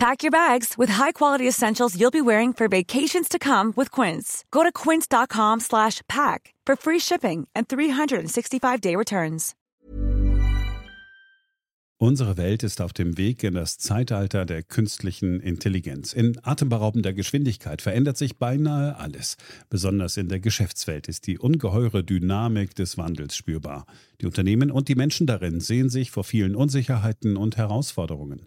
Pack your bags with high-quality essentials you'll be wearing for vacations to come with Quince. Go to quince.com slash pack for free shipping and 365-day returns. Unsere Welt ist auf dem Weg in das Zeitalter der künstlichen Intelligenz. In atemberaubender Geschwindigkeit verändert sich beinahe alles. Besonders in der Geschäftswelt ist die ungeheure Dynamik des Wandels spürbar. Die Unternehmen und die Menschen darin sehen sich vor vielen Unsicherheiten und Herausforderungen.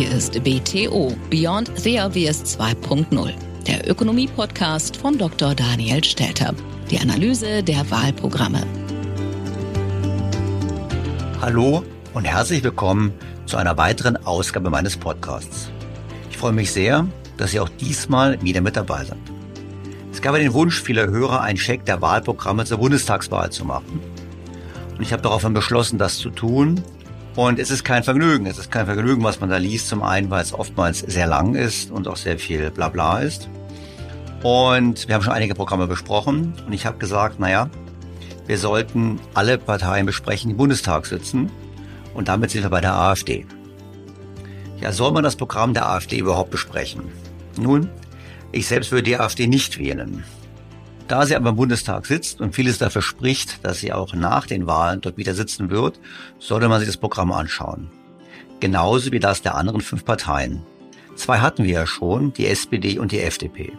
Hier ist BTO Beyond Obvious 2.0, der Ökonomie-Podcast von Dr. Daniel Stelter. Die Analyse der Wahlprogramme. Hallo und herzlich willkommen zu einer weiteren Ausgabe meines Podcasts. Ich freue mich sehr, dass Sie auch diesmal wieder mit dabei sind. Es gab den Wunsch vieler Hörer, einen Check der Wahlprogramme zur Bundestagswahl zu machen. Und ich habe daraufhin beschlossen, das zu tun und es ist kein Vergnügen. Es ist kein Vergnügen, was man da liest. Zum einen, weil es oftmals sehr lang ist und auch sehr viel Blabla ist. Und wir haben schon einige Programme besprochen. Und ich habe gesagt, naja, wir sollten alle Parteien besprechen, die im Bundestag sitzen. Und damit sind wir bei der AfD. Ja, soll man das Programm der AfD überhaupt besprechen? Nun, ich selbst würde die AfD nicht wählen. Da sie aber im Bundestag sitzt und vieles dafür spricht, dass sie auch nach den Wahlen dort wieder sitzen wird, sollte man sich das Programm anschauen. Genauso wie das der anderen fünf Parteien. Zwei hatten wir ja schon, die SPD und die FDP.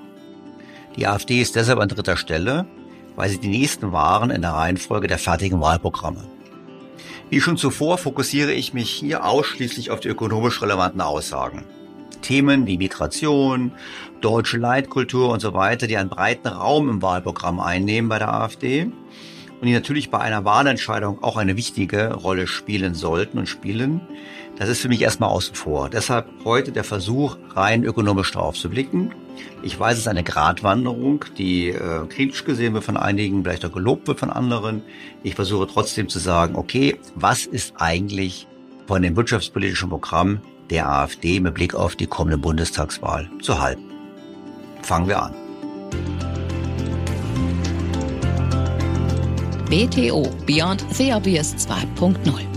Die AfD ist deshalb an dritter Stelle, weil sie die nächsten waren in der Reihenfolge der fertigen Wahlprogramme. Wie schon zuvor fokussiere ich mich hier ausschließlich auf die ökonomisch relevanten Aussagen. Themen wie Migration, deutsche Leitkultur und so weiter, die einen breiten Raum im Wahlprogramm einnehmen bei der AfD und die natürlich bei einer Wahlentscheidung auch eine wichtige Rolle spielen sollten und spielen. Das ist für mich erstmal außen vor. Deshalb heute der Versuch, rein ökonomisch drauf zu blicken. Ich weiß, es ist eine Gratwanderung, die äh, kritisch gesehen wird von einigen, vielleicht auch gelobt wird von anderen. Ich versuche trotzdem zu sagen, okay, was ist eigentlich von dem wirtschaftspolitischen Programm der AfD mit Blick auf die kommende Bundestagswahl zu halten. Fangen wir an. BTO Beyond the Obvious 2.0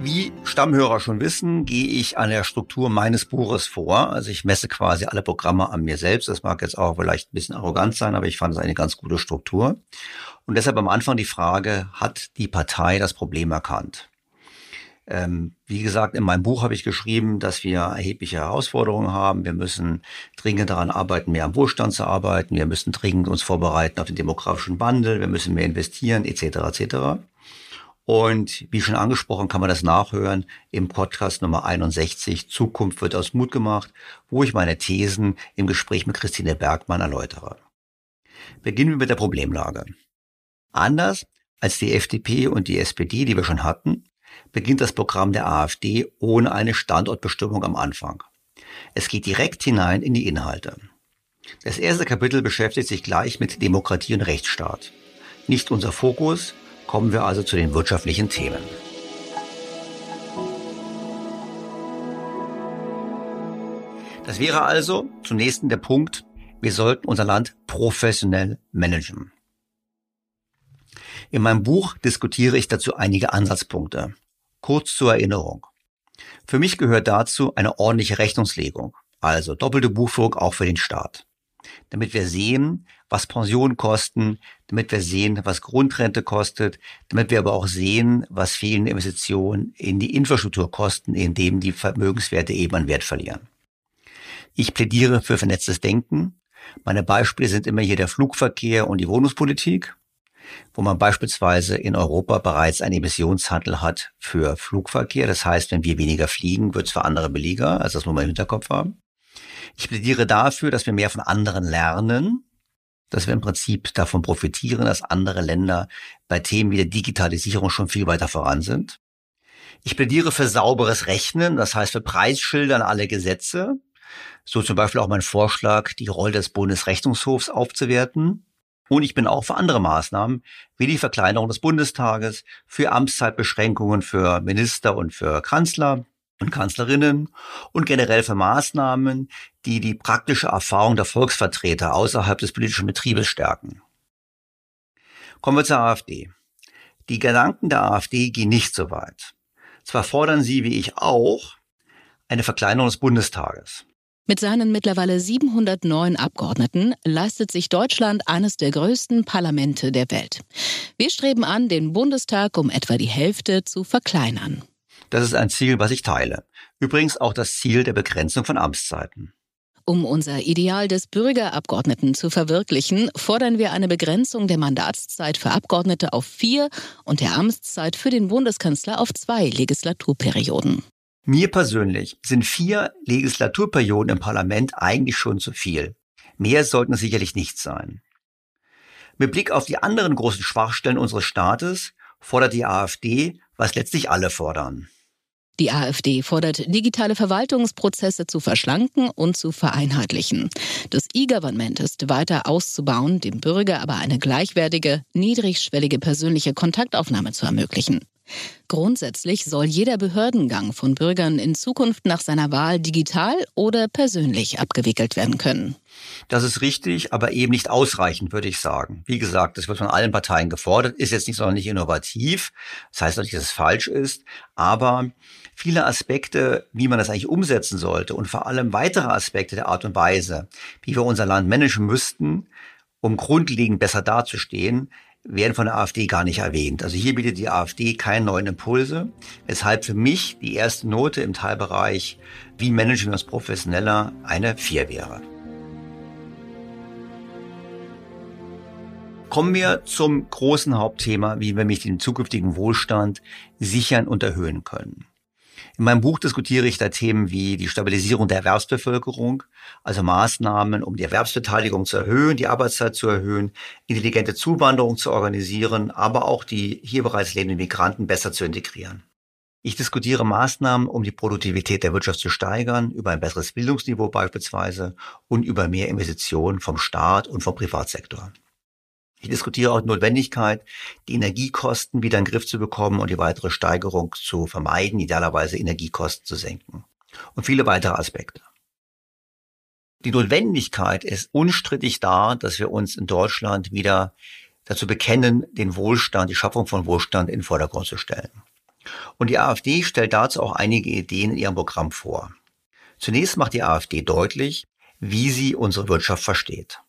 Wie Stammhörer schon wissen, gehe ich an der Struktur meines Buches vor. Also ich messe quasi alle Programme an mir selbst. Das mag jetzt auch vielleicht ein bisschen arrogant sein, aber ich fand es eine ganz gute Struktur. Und deshalb am Anfang die Frage, hat die Partei das Problem erkannt? Ähm, wie gesagt, in meinem Buch habe ich geschrieben, dass wir erhebliche Herausforderungen haben. Wir müssen dringend daran arbeiten, mehr am Wohlstand zu arbeiten. Wir müssen dringend uns vorbereiten auf den demografischen Wandel. Wir müssen mehr investieren, etc. etc. Und wie schon angesprochen, kann man das nachhören im Podcast Nummer 61, Zukunft wird aus Mut gemacht, wo ich meine Thesen im Gespräch mit Christine Bergmann erläutere. Beginnen wir mit der Problemlage. Anders als die FDP und die SPD, die wir schon hatten, beginnt das Programm der AfD ohne eine Standortbestimmung am Anfang. Es geht direkt hinein in die Inhalte. Das erste Kapitel beschäftigt sich gleich mit Demokratie und Rechtsstaat. Nicht unser Fokus, kommen wir also zu den wirtschaftlichen Themen. Das wäre also zunächst der Punkt, wir sollten unser Land professionell managen. In meinem Buch diskutiere ich dazu einige Ansatzpunkte. Kurz zur Erinnerung. Für mich gehört dazu eine ordentliche Rechnungslegung, also doppelte Buchführung auch für den Staat. Damit wir sehen, was Pensionen kosten, damit wir sehen, was Grundrente kostet, damit wir aber auch sehen, was fehlende Investitionen in die Infrastruktur kosten, indem die Vermögenswerte eben an Wert verlieren. Ich plädiere für vernetztes Denken. Meine Beispiele sind immer hier der Flugverkehr und die Wohnungspolitik wo man beispielsweise in Europa bereits einen Emissionshandel hat für Flugverkehr. Das heißt, wenn wir weniger fliegen, wird es für andere billiger. Also das muss man im Hinterkopf haben. Ich plädiere dafür, dass wir mehr von anderen lernen, dass wir im Prinzip davon profitieren, dass andere Länder bei Themen wie der Digitalisierung schon viel weiter voran sind. Ich plädiere für sauberes Rechnen, das heißt für Preisschilder an alle Gesetze. So zum Beispiel auch mein Vorschlag, die Rolle des Bundesrechnungshofs aufzuwerten. Und ich bin auch für andere Maßnahmen, wie die Verkleinerung des Bundestages, für Amtszeitbeschränkungen für Minister und für Kanzler und Kanzlerinnen und generell für Maßnahmen, die die praktische Erfahrung der Volksvertreter außerhalb des politischen Betriebes stärken. Kommen wir zur AfD. Die Gedanken der AfD gehen nicht so weit. Zwar fordern sie, wie ich auch, eine Verkleinerung des Bundestages. Mit seinen mittlerweile 709 Abgeordneten leistet sich Deutschland eines der größten Parlamente der Welt. Wir streben an, den Bundestag um etwa die Hälfte zu verkleinern. Das ist ein Ziel, was ich teile. Übrigens auch das Ziel der Begrenzung von Amtszeiten. Um unser Ideal des Bürgerabgeordneten zu verwirklichen, fordern wir eine Begrenzung der Mandatszeit für Abgeordnete auf vier und der Amtszeit für den Bundeskanzler auf zwei Legislaturperioden. Mir persönlich sind vier Legislaturperioden im Parlament eigentlich schon zu viel. Mehr sollten es sicherlich nicht sein. Mit Blick auf die anderen großen Schwachstellen unseres Staates fordert die AfD, was letztlich alle fordern. Die AfD fordert, digitale Verwaltungsprozesse zu verschlanken und zu vereinheitlichen. Das E-Government ist weiter auszubauen, dem Bürger aber eine gleichwertige, niedrigschwellige persönliche Kontaktaufnahme zu ermöglichen. Grundsätzlich soll jeder Behördengang von Bürgern in Zukunft nach seiner Wahl digital oder persönlich abgewickelt werden können. Das ist richtig, aber eben nicht ausreichend, würde ich sagen. Wie gesagt, das wird von allen Parteien gefordert, ist jetzt nicht sonderlich innovativ. Das heißt nicht, dass es falsch ist, aber viele Aspekte, wie man das eigentlich umsetzen sollte und vor allem weitere Aspekte der Art und Weise, wie wir unser Land managen müssten, um grundlegend besser dazustehen, werden von der AfD gar nicht erwähnt. Also hier bietet die AfD keine neuen Impulse, weshalb für mich die erste Note im Teilbereich, wie managen wir uns professioneller, eine 4 wäre. Kommen wir zum großen Hauptthema, wie wir mich den zukünftigen Wohlstand sichern und erhöhen können. In meinem Buch diskutiere ich da Themen wie die Stabilisierung der Erwerbsbevölkerung, also Maßnahmen, um die Erwerbsbeteiligung zu erhöhen, die Arbeitszeit zu erhöhen, intelligente Zuwanderung zu organisieren, aber auch die hier bereits lebenden Migranten besser zu integrieren. Ich diskutiere Maßnahmen, um die Produktivität der Wirtschaft zu steigern, über ein besseres Bildungsniveau beispielsweise und über mehr Investitionen vom Staat und vom Privatsektor. Ich diskutiere auch die Notwendigkeit, die Energiekosten wieder in den Griff zu bekommen und die weitere Steigerung zu vermeiden, idealerweise Energiekosten zu senken. Und viele weitere Aspekte. Die Notwendigkeit ist unstrittig da, dass wir uns in Deutschland wieder dazu bekennen, den Wohlstand, die Schaffung von Wohlstand in den Vordergrund zu stellen. Und die AfD stellt dazu auch einige Ideen in ihrem Programm vor. Zunächst macht die AfD deutlich, wie sie unsere Wirtschaft versteht.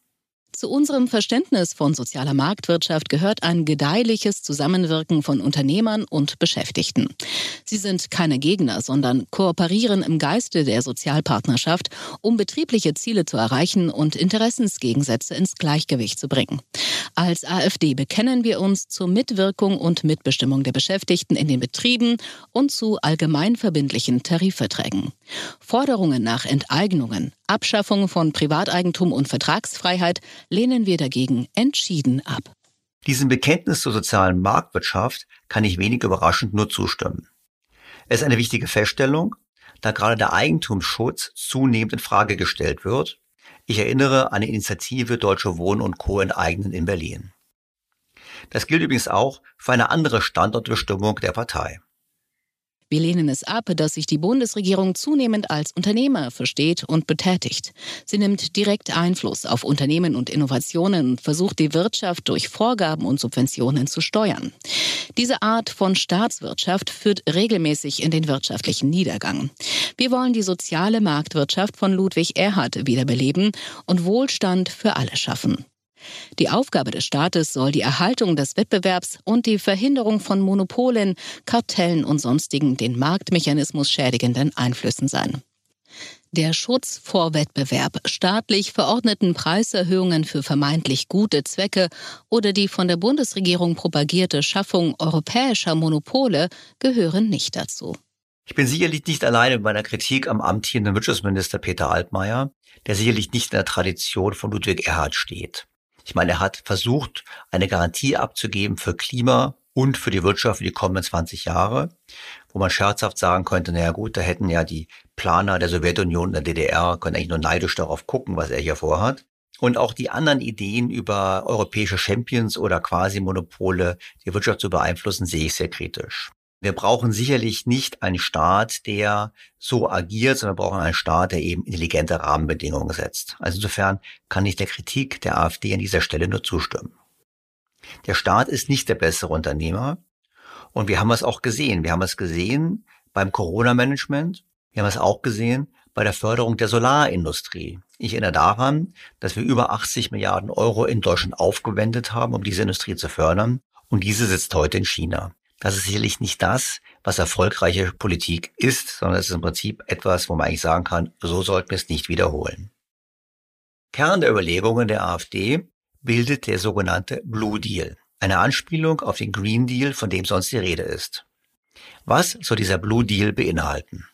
Zu unserem Verständnis von sozialer Marktwirtschaft gehört ein gedeihliches Zusammenwirken von Unternehmern und Beschäftigten. Sie sind keine Gegner, sondern kooperieren im Geiste der Sozialpartnerschaft, um betriebliche Ziele zu erreichen und Interessensgegensätze ins Gleichgewicht zu bringen. Als AfD bekennen wir uns zur Mitwirkung und Mitbestimmung der Beschäftigten in den Betrieben und zu allgemeinverbindlichen Tarifverträgen. Forderungen nach Enteignungen, Abschaffung von Privateigentum und Vertragsfreiheit lehnen wir dagegen entschieden ab. Diesem Bekenntnis zur sozialen Marktwirtschaft kann ich wenig überraschend nur zustimmen. Es ist eine wichtige Feststellung, da gerade der Eigentumsschutz zunehmend in Frage gestellt wird. Ich erinnere an die Initiative Deutsche Wohnen und Co. enteignen in Berlin. Das gilt übrigens auch für eine andere Standortbestimmung der Partei. Wir lehnen es ab, dass sich die Bundesregierung zunehmend als Unternehmer versteht und betätigt. Sie nimmt direkt Einfluss auf Unternehmen und Innovationen und versucht die Wirtschaft durch Vorgaben und Subventionen zu steuern. Diese Art von Staatswirtschaft führt regelmäßig in den wirtschaftlichen Niedergang. Wir wollen die soziale Marktwirtschaft von Ludwig Erhard wiederbeleben und Wohlstand für alle schaffen. Die Aufgabe des Staates soll die Erhaltung des Wettbewerbs und die Verhinderung von Monopolen, Kartellen und sonstigen den Marktmechanismus schädigenden Einflüssen sein. Der Schutz vor Wettbewerb, staatlich verordneten Preiserhöhungen für vermeintlich gute Zwecke oder die von der Bundesregierung propagierte Schaffung europäischer Monopole gehören nicht dazu. Ich bin sicherlich nicht alleine mit meiner Kritik am amtierenden Wirtschaftsminister Peter Altmaier, der sicherlich nicht in der Tradition von Ludwig Erhard steht. Ich meine, er hat versucht, eine Garantie abzugeben für Klima und für die Wirtschaft für die kommenden 20 Jahre, wo man scherzhaft sagen könnte, naja gut, da hätten ja die Planer der Sowjetunion und der DDR, können eigentlich nur neidisch darauf gucken, was er hier vorhat. Und auch die anderen Ideen über europäische Champions oder Quasi-Monopole, die Wirtschaft zu beeinflussen, sehe ich sehr kritisch. Wir brauchen sicherlich nicht einen Staat, der so agiert, sondern wir brauchen einen Staat, der eben intelligente Rahmenbedingungen setzt. Also insofern kann ich der Kritik der AfD an dieser Stelle nur zustimmen. Der Staat ist nicht der bessere Unternehmer. Und wir haben es auch gesehen. Wir haben es gesehen beim Corona-Management. Wir haben es auch gesehen bei der Förderung der Solarindustrie. Ich erinnere daran, dass wir über 80 Milliarden Euro in Deutschland aufgewendet haben, um diese Industrie zu fördern. Und diese sitzt heute in China. Das ist sicherlich nicht das, was erfolgreiche Politik ist, sondern es ist im Prinzip etwas, wo man eigentlich sagen kann, so sollten wir es nicht wiederholen. Kern der Überlegungen der AfD bildet der sogenannte Blue Deal, eine Anspielung auf den Green Deal, von dem sonst die Rede ist. Was soll dieser Blue Deal beinhalten?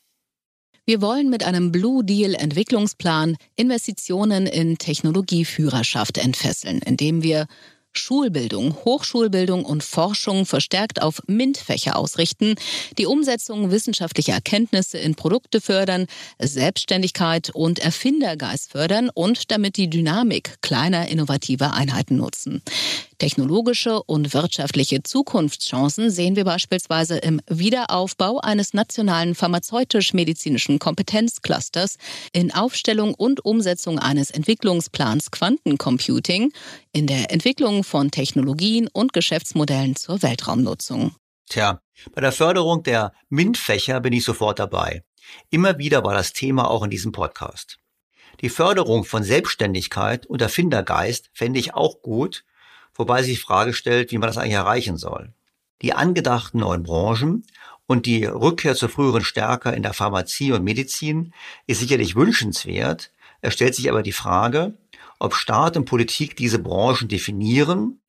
Wir wollen mit einem Blue Deal Entwicklungsplan Investitionen in Technologieführerschaft entfesseln, indem wir Schulbildung, Hochschulbildung und Forschung verstärkt auf MINT-Fächer ausrichten, die Umsetzung wissenschaftlicher Erkenntnisse in Produkte fördern, Selbstständigkeit und Erfindergeist fördern und damit die Dynamik kleiner innovativer Einheiten nutzen. Technologische und wirtschaftliche Zukunftschancen sehen wir beispielsweise im Wiederaufbau eines nationalen pharmazeutisch-medizinischen Kompetenzclusters, in Aufstellung und Umsetzung eines Entwicklungsplans Quantencomputing, in der Entwicklung von Technologien und Geschäftsmodellen zur Weltraumnutzung. Tja, bei der Förderung der MINT-Fächer bin ich sofort dabei. Immer wieder war das Thema auch in diesem Podcast. Die Förderung von Selbstständigkeit und Erfindergeist fände ich auch gut, wobei sich die Frage stellt, wie man das eigentlich erreichen soll. Die angedachten neuen Branchen und die Rückkehr zur früheren Stärke in der Pharmazie und Medizin ist sicherlich wünschenswert. Es stellt sich aber die Frage, ob Staat und Politik diese Branchen definieren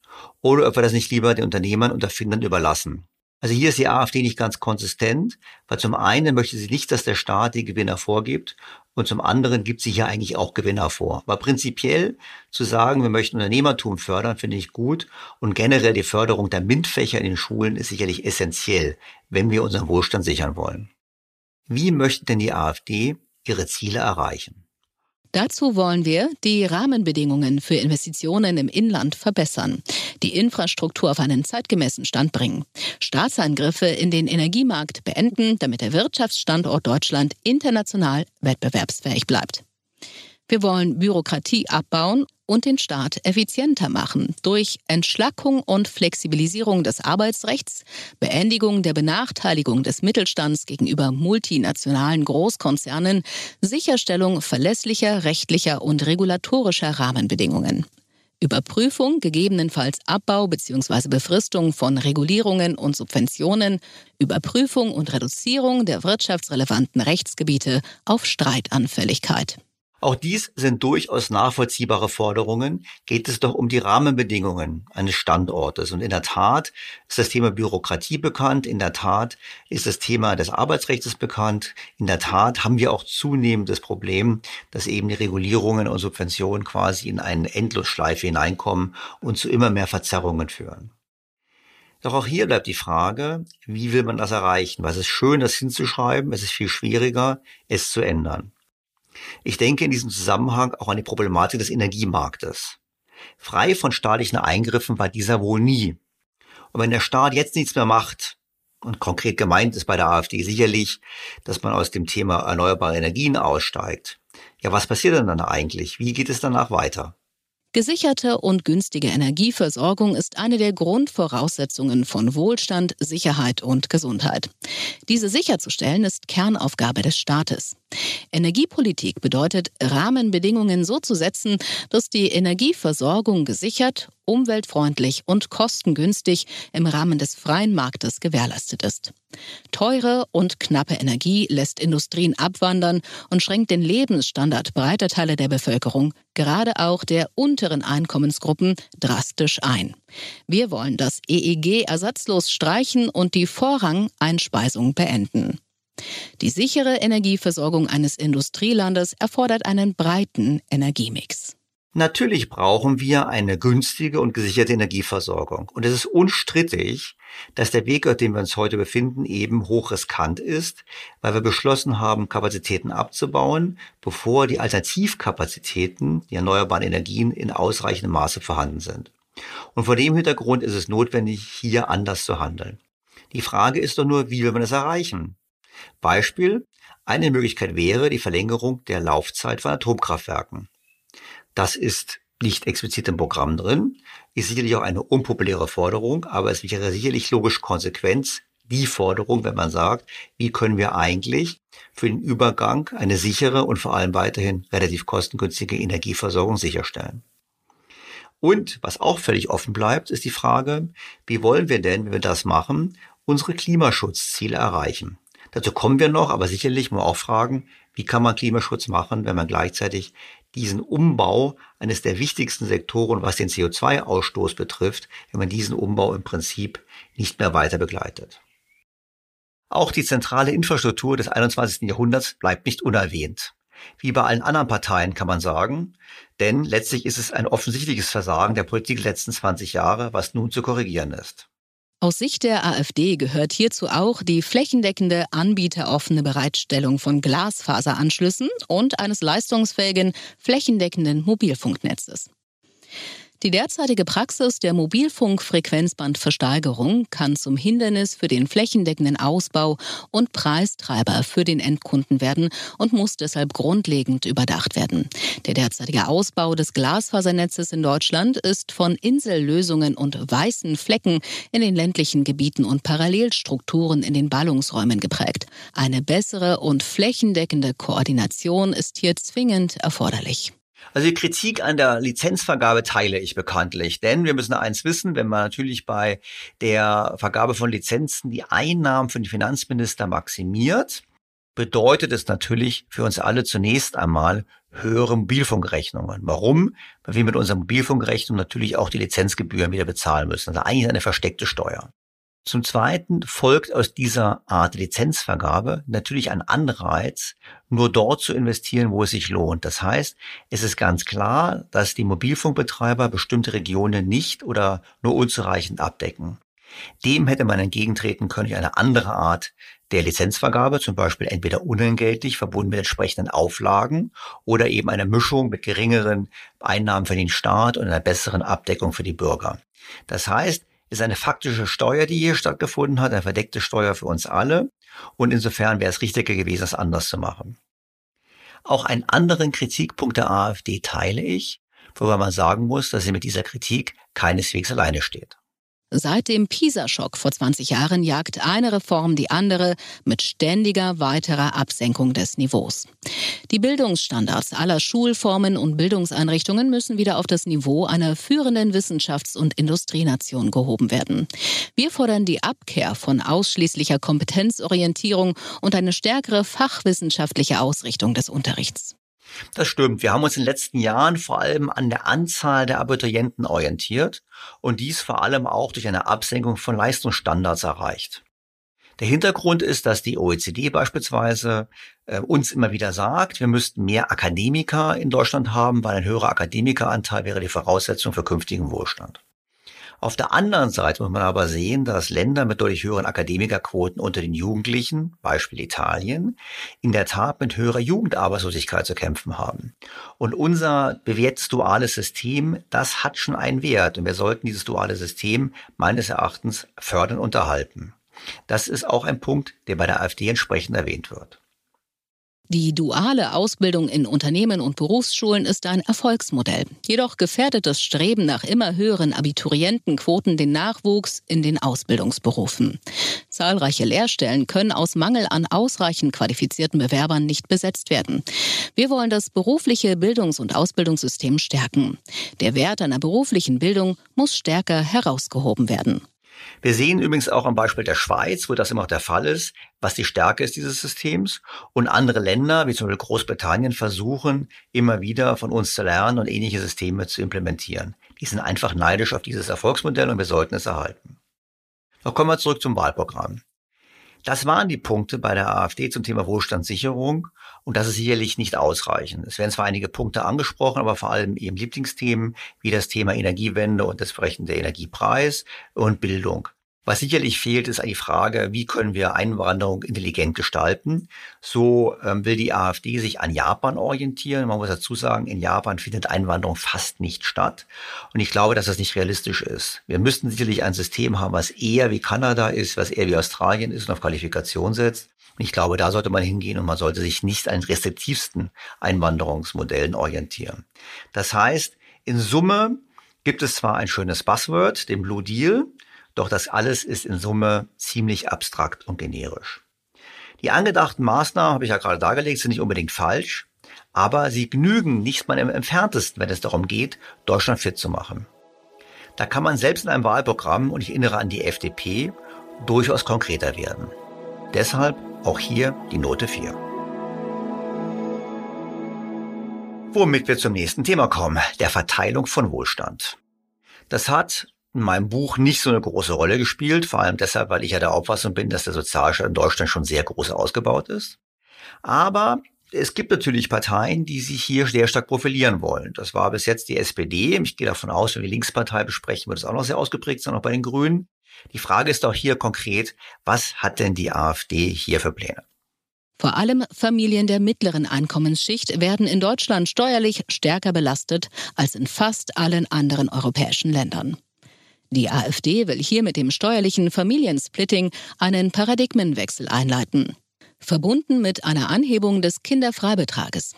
oder ob wir das nicht lieber den Unternehmern und Erfindern überlassen. Also hier ist die AfD nicht ganz konsistent, weil zum einen möchte sie nicht, dass der Staat die Gewinner vorgibt und zum anderen gibt sie hier eigentlich auch Gewinner vor. Aber prinzipiell zu sagen, wir möchten Unternehmertum fördern, finde ich gut und generell die Förderung der MINT-Fächer in den Schulen ist sicherlich essentiell, wenn wir unseren Wohlstand sichern wollen. Wie möchte denn die AfD ihre Ziele erreichen? Dazu wollen wir die Rahmenbedingungen für Investitionen im Inland verbessern, die Infrastruktur auf einen zeitgemäßen Stand bringen, Staatseingriffe in den Energiemarkt beenden, damit der Wirtschaftsstandort Deutschland international wettbewerbsfähig bleibt. Wir wollen Bürokratie abbauen und den Staat effizienter machen durch Entschlackung und Flexibilisierung des Arbeitsrechts, Beendigung der Benachteiligung des Mittelstands gegenüber multinationalen Großkonzernen, Sicherstellung verlässlicher rechtlicher und regulatorischer Rahmenbedingungen. Überprüfung, gegebenenfalls Abbau bzw. Befristung von Regulierungen und Subventionen, Überprüfung und Reduzierung der wirtschaftsrelevanten Rechtsgebiete auf Streitanfälligkeit. Auch dies sind durchaus nachvollziehbare Forderungen, geht es doch um die Rahmenbedingungen eines Standortes. Und in der Tat ist das Thema Bürokratie bekannt, in der Tat ist das Thema des Arbeitsrechts bekannt, in der Tat haben wir auch zunehmend das Problem, dass eben die Regulierungen und Subventionen quasi in eine Endlosschleife hineinkommen und zu immer mehr Verzerrungen führen. Doch auch hier bleibt die Frage, wie will man das erreichen? Weil es ist schön, das hinzuschreiben, es ist viel schwieriger, es zu ändern. Ich denke in diesem Zusammenhang auch an die Problematik des Energiemarktes. Frei von staatlichen Eingriffen war dieser wohl nie. Und wenn der Staat jetzt nichts mehr macht, und konkret gemeint ist bei der AfD sicherlich, dass man aus dem Thema erneuerbare Energien aussteigt. Ja, was passiert denn dann eigentlich? Wie geht es danach weiter? Gesicherte und günstige Energieversorgung ist eine der Grundvoraussetzungen von Wohlstand, Sicherheit und Gesundheit. Diese sicherzustellen ist Kernaufgabe des Staates. Energiepolitik bedeutet, Rahmenbedingungen so zu setzen, dass die Energieversorgung gesichert, umweltfreundlich und kostengünstig im Rahmen des freien Marktes gewährleistet ist. Teure und knappe Energie lässt Industrien abwandern und schränkt den Lebensstandard breiter Teile der Bevölkerung, gerade auch der unteren Einkommensgruppen, drastisch ein. Wir wollen das EEG ersatzlos streichen und die Vorrang-Einspeisung beenden. Die sichere Energieversorgung eines Industrielandes erfordert einen breiten Energiemix. Natürlich brauchen wir eine günstige und gesicherte Energieversorgung. Und es ist unstrittig, dass der Weg, auf dem wir uns heute befinden, eben hochriskant ist, weil wir beschlossen haben, Kapazitäten abzubauen, bevor die Alternativkapazitäten, die erneuerbaren Energien in ausreichendem Maße vorhanden sind. Und vor dem Hintergrund ist es notwendig, hier anders zu handeln. Die Frage ist doch nur, wie will man das erreichen? Beispiel, eine Möglichkeit wäre die Verlängerung der Laufzeit von Atomkraftwerken. Das ist nicht explizit im Programm drin, ist sicherlich auch eine unpopuläre Forderung, aber es wäre sicherlich logisch Konsequenz die Forderung, wenn man sagt, wie können wir eigentlich für den Übergang eine sichere und vor allem weiterhin relativ kostengünstige Energieversorgung sicherstellen. Und was auch völlig offen bleibt, ist die Frage, wie wollen wir denn, wenn wir das machen, unsere Klimaschutzziele erreichen? Dazu kommen wir noch, aber sicherlich muss man auch fragen, wie kann man Klimaschutz machen, wenn man gleichzeitig diesen Umbau eines der wichtigsten Sektoren, was den CO2-Ausstoß betrifft, wenn man diesen Umbau im Prinzip nicht mehr weiter begleitet. Auch die zentrale Infrastruktur des 21. Jahrhunderts bleibt nicht unerwähnt. Wie bei allen anderen Parteien kann man sagen, denn letztlich ist es ein offensichtliches Versagen der Politik der letzten 20 Jahre, was nun zu korrigieren ist. Aus Sicht der AfD gehört hierzu auch die flächendeckende anbieteroffene Bereitstellung von Glasfaseranschlüssen und eines leistungsfähigen flächendeckenden Mobilfunknetzes. Die derzeitige Praxis der Mobilfunkfrequenzbandversteigerung kann zum Hindernis für den flächendeckenden Ausbau und Preistreiber für den Endkunden werden und muss deshalb grundlegend überdacht werden. Der derzeitige Ausbau des Glasfasernetzes in Deutschland ist von Insellösungen und weißen Flecken in den ländlichen Gebieten und Parallelstrukturen in den Ballungsräumen geprägt. Eine bessere und flächendeckende Koordination ist hier zwingend erforderlich. Also die Kritik an der Lizenzvergabe teile ich bekanntlich, denn wir müssen eins wissen, wenn man natürlich bei der Vergabe von Lizenzen die Einnahmen für den Finanzminister maximiert, bedeutet es natürlich für uns alle zunächst einmal höhere Mobilfunkrechnungen. Warum? Weil wir mit unserer Mobilfunkrechnung natürlich auch die Lizenzgebühren wieder bezahlen müssen. Also eigentlich eine versteckte Steuer. Zum Zweiten folgt aus dieser Art Lizenzvergabe natürlich ein Anreiz, nur dort zu investieren, wo es sich lohnt. Das heißt, es ist ganz klar, dass die Mobilfunkbetreiber bestimmte Regionen nicht oder nur unzureichend abdecken. Dem hätte man entgegentreten können durch eine andere Art der Lizenzvergabe, zum Beispiel entweder unentgeltlich verbunden mit entsprechenden Auflagen oder eben eine Mischung mit geringeren Einnahmen für den Staat und einer besseren Abdeckung für die Bürger. Das heißt, ist eine faktische Steuer, die hier stattgefunden hat, eine verdeckte Steuer für uns alle. Und insofern wäre es richtiger gewesen, das anders zu machen. Auch einen anderen Kritikpunkt der AfD teile ich, wobei man sagen muss, dass sie mit dieser Kritik keineswegs alleine steht. Seit dem PISA-Schock vor 20 Jahren jagt eine Reform die andere mit ständiger weiterer Absenkung des Niveaus. Die Bildungsstandards aller Schulformen und Bildungseinrichtungen müssen wieder auf das Niveau einer führenden Wissenschafts- und Industrienation gehoben werden. Wir fordern die Abkehr von ausschließlicher Kompetenzorientierung und eine stärkere fachwissenschaftliche Ausrichtung des Unterrichts. Das stimmt. Wir haben uns in den letzten Jahren vor allem an der Anzahl der Abiturienten orientiert und dies vor allem auch durch eine Absenkung von Leistungsstandards erreicht. Der Hintergrund ist, dass die OECD beispielsweise äh, uns immer wieder sagt, wir müssten mehr Akademiker in Deutschland haben, weil ein höherer Akademikeranteil wäre die Voraussetzung für künftigen Wohlstand. Auf der anderen Seite muss man aber sehen, dass Länder mit deutlich höheren Akademikerquoten unter den Jugendlichen, Beispiel Italien, in der Tat mit höherer Jugendarbeitslosigkeit zu kämpfen haben. Und unser bewährtes duales System, das hat schon einen Wert. Und wir sollten dieses duale System meines Erachtens fördern und erhalten. Das ist auch ein Punkt, der bei der AfD entsprechend erwähnt wird. Die duale Ausbildung in Unternehmen und Berufsschulen ist ein Erfolgsmodell. Jedoch gefährdet das Streben nach immer höheren Abiturientenquoten den Nachwuchs in den Ausbildungsberufen. Zahlreiche Lehrstellen können aus Mangel an ausreichend qualifizierten Bewerbern nicht besetzt werden. Wir wollen das berufliche Bildungs- und Ausbildungssystem stärken. Der Wert einer beruflichen Bildung muss stärker herausgehoben werden. Wir sehen übrigens auch am Beispiel der Schweiz, wo das immer auch der Fall ist, was die Stärke ist dieses Systems. Und andere Länder, wie zum Beispiel Großbritannien, versuchen immer wieder von uns zu lernen und ähnliche Systeme zu implementieren. Die sind einfach neidisch auf dieses Erfolgsmodell und wir sollten es erhalten. Noch kommen wir zurück zum Wahlprogramm. Das waren die Punkte bei der AfD zum Thema Wohlstandssicherung und das ist sicherlich nicht ausreichend. Es werden zwar einige Punkte angesprochen, aber vor allem eben Lieblingsthemen wie das Thema Energiewende und das entsprechende Energiepreis und Bildung. Was sicherlich fehlt, ist die Frage, wie können wir Einwanderung intelligent gestalten. So ähm, will die AfD sich an Japan orientieren. Man muss dazu sagen, in Japan findet Einwanderung fast nicht statt. Und ich glaube, dass das nicht realistisch ist. Wir müssten sicherlich ein System haben, was eher wie Kanada ist, was eher wie Australien ist und auf Qualifikation setzt. Ich glaube, da sollte man hingehen und man sollte sich nicht an restriktivsten Einwanderungsmodellen orientieren. Das heißt, in Summe gibt es zwar ein schönes Buzzword, den Blue Deal, doch das alles ist in Summe ziemlich abstrakt und generisch. Die angedachten Maßnahmen, habe ich ja gerade dargelegt, sind nicht unbedingt falsch, aber sie genügen nicht mal im entferntesten, wenn es darum geht, Deutschland fit zu machen. Da kann man selbst in einem Wahlprogramm, und ich erinnere an die FDP, durchaus konkreter werden. Deshalb auch hier die Note 4. Womit wir zum nächsten Thema kommen, der Verteilung von Wohlstand. Das hat in meinem Buch nicht so eine große Rolle gespielt, vor allem deshalb, weil ich ja der Auffassung bin, dass der Sozialstaat in Deutschland schon sehr groß ausgebaut ist. Aber es gibt natürlich Parteien, die sich hier sehr stark profilieren wollen. Das war bis jetzt die SPD. Ich gehe davon aus, wenn wir die Linkspartei besprechen, wird es auch noch sehr ausgeprägt sein, auch bei den Grünen. Die Frage ist doch hier konkret, was hat denn die AfD hier für Pläne? Vor allem Familien der mittleren Einkommensschicht werden in Deutschland steuerlich stärker belastet als in fast allen anderen europäischen Ländern. Die AfD will hier mit dem steuerlichen Familiensplitting einen Paradigmenwechsel einleiten. Verbunden mit einer Anhebung des Kinderfreibetrages.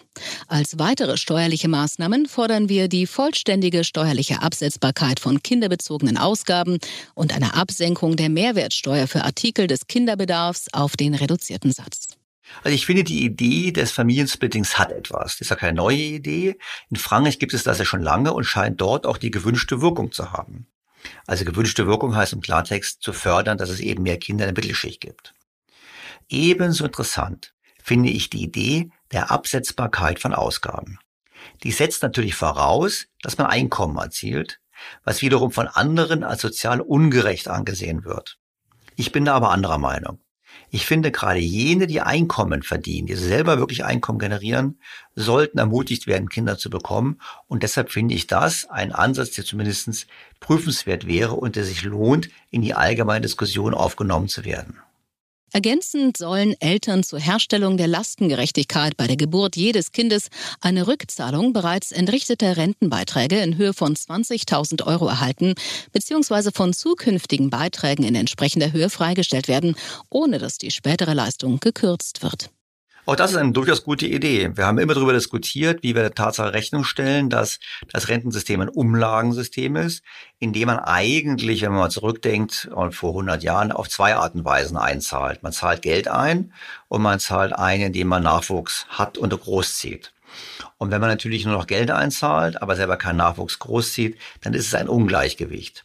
Als weitere steuerliche Maßnahmen fordern wir die vollständige steuerliche Absetzbarkeit von kinderbezogenen Ausgaben und eine Absenkung der Mehrwertsteuer für Artikel des Kinderbedarfs auf den reduzierten Satz. Also ich finde, die Idee des Familiensplittings hat etwas. Das ist ja keine neue Idee. In Frankreich gibt es das ja schon lange und scheint dort auch die gewünschte Wirkung zu haben. Also gewünschte Wirkung heißt im Klartext zu fördern, dass es eben mehr Kinder in der Mittelschicht gibt. Ebenso interessant finde ich die Idee der Absetzbarkeit von Ausgaben. Die setzt natürlich voraus, dass man Einkommen erzielt, was wiederum von anderen als sozial ungerecht angesehen wird. Ich bin da aber anderer Meinung. Ich finde, gerade jene, die Einkommen verdienen, die selber wirklich Einkommen generieren, sollten ermutigt werden, Kinder zu bekommen. Und deshalb finde ich das ein Ansatz, der zumindest prüfenswert wäre und der sich lohnt, in die allgemeine Diskussion aufgenommen zu werden. Ergänzend sollen Eltern zur Herstellung der Lastengerechtigkeit bei der Geburt jedes Kindes eine Rückzahlung bereits entrichteter Rentenbeiträge in Höhe von 20.000 Euro erhalten, beziehungsweise von zukünftigen Beiträgen in entsprechender Höhe freigestellt werden, ohne dass die spätere Leistung gekürzt wird. Auch das ist eine durchaus gute Idee. Wir haben immer darüber diskutiert, wie wir der Tatsache Rechnung stellen, dass das Rentensystem ein Umlagensystem ist, in dem man eigentlich, wenn man mal zurückdenkt, vor 100 Jahren auf zwei Arten und Weisen einzahlt. Man zahlt Geld ein und man zahlt ein, indem man Nachwuchs hat und großzieht. Und wenn man natürlich nur noch Geld einzahlt, aber selber keinen Nachwuchs großzieht, dann ist es ein Ungleichgewicht.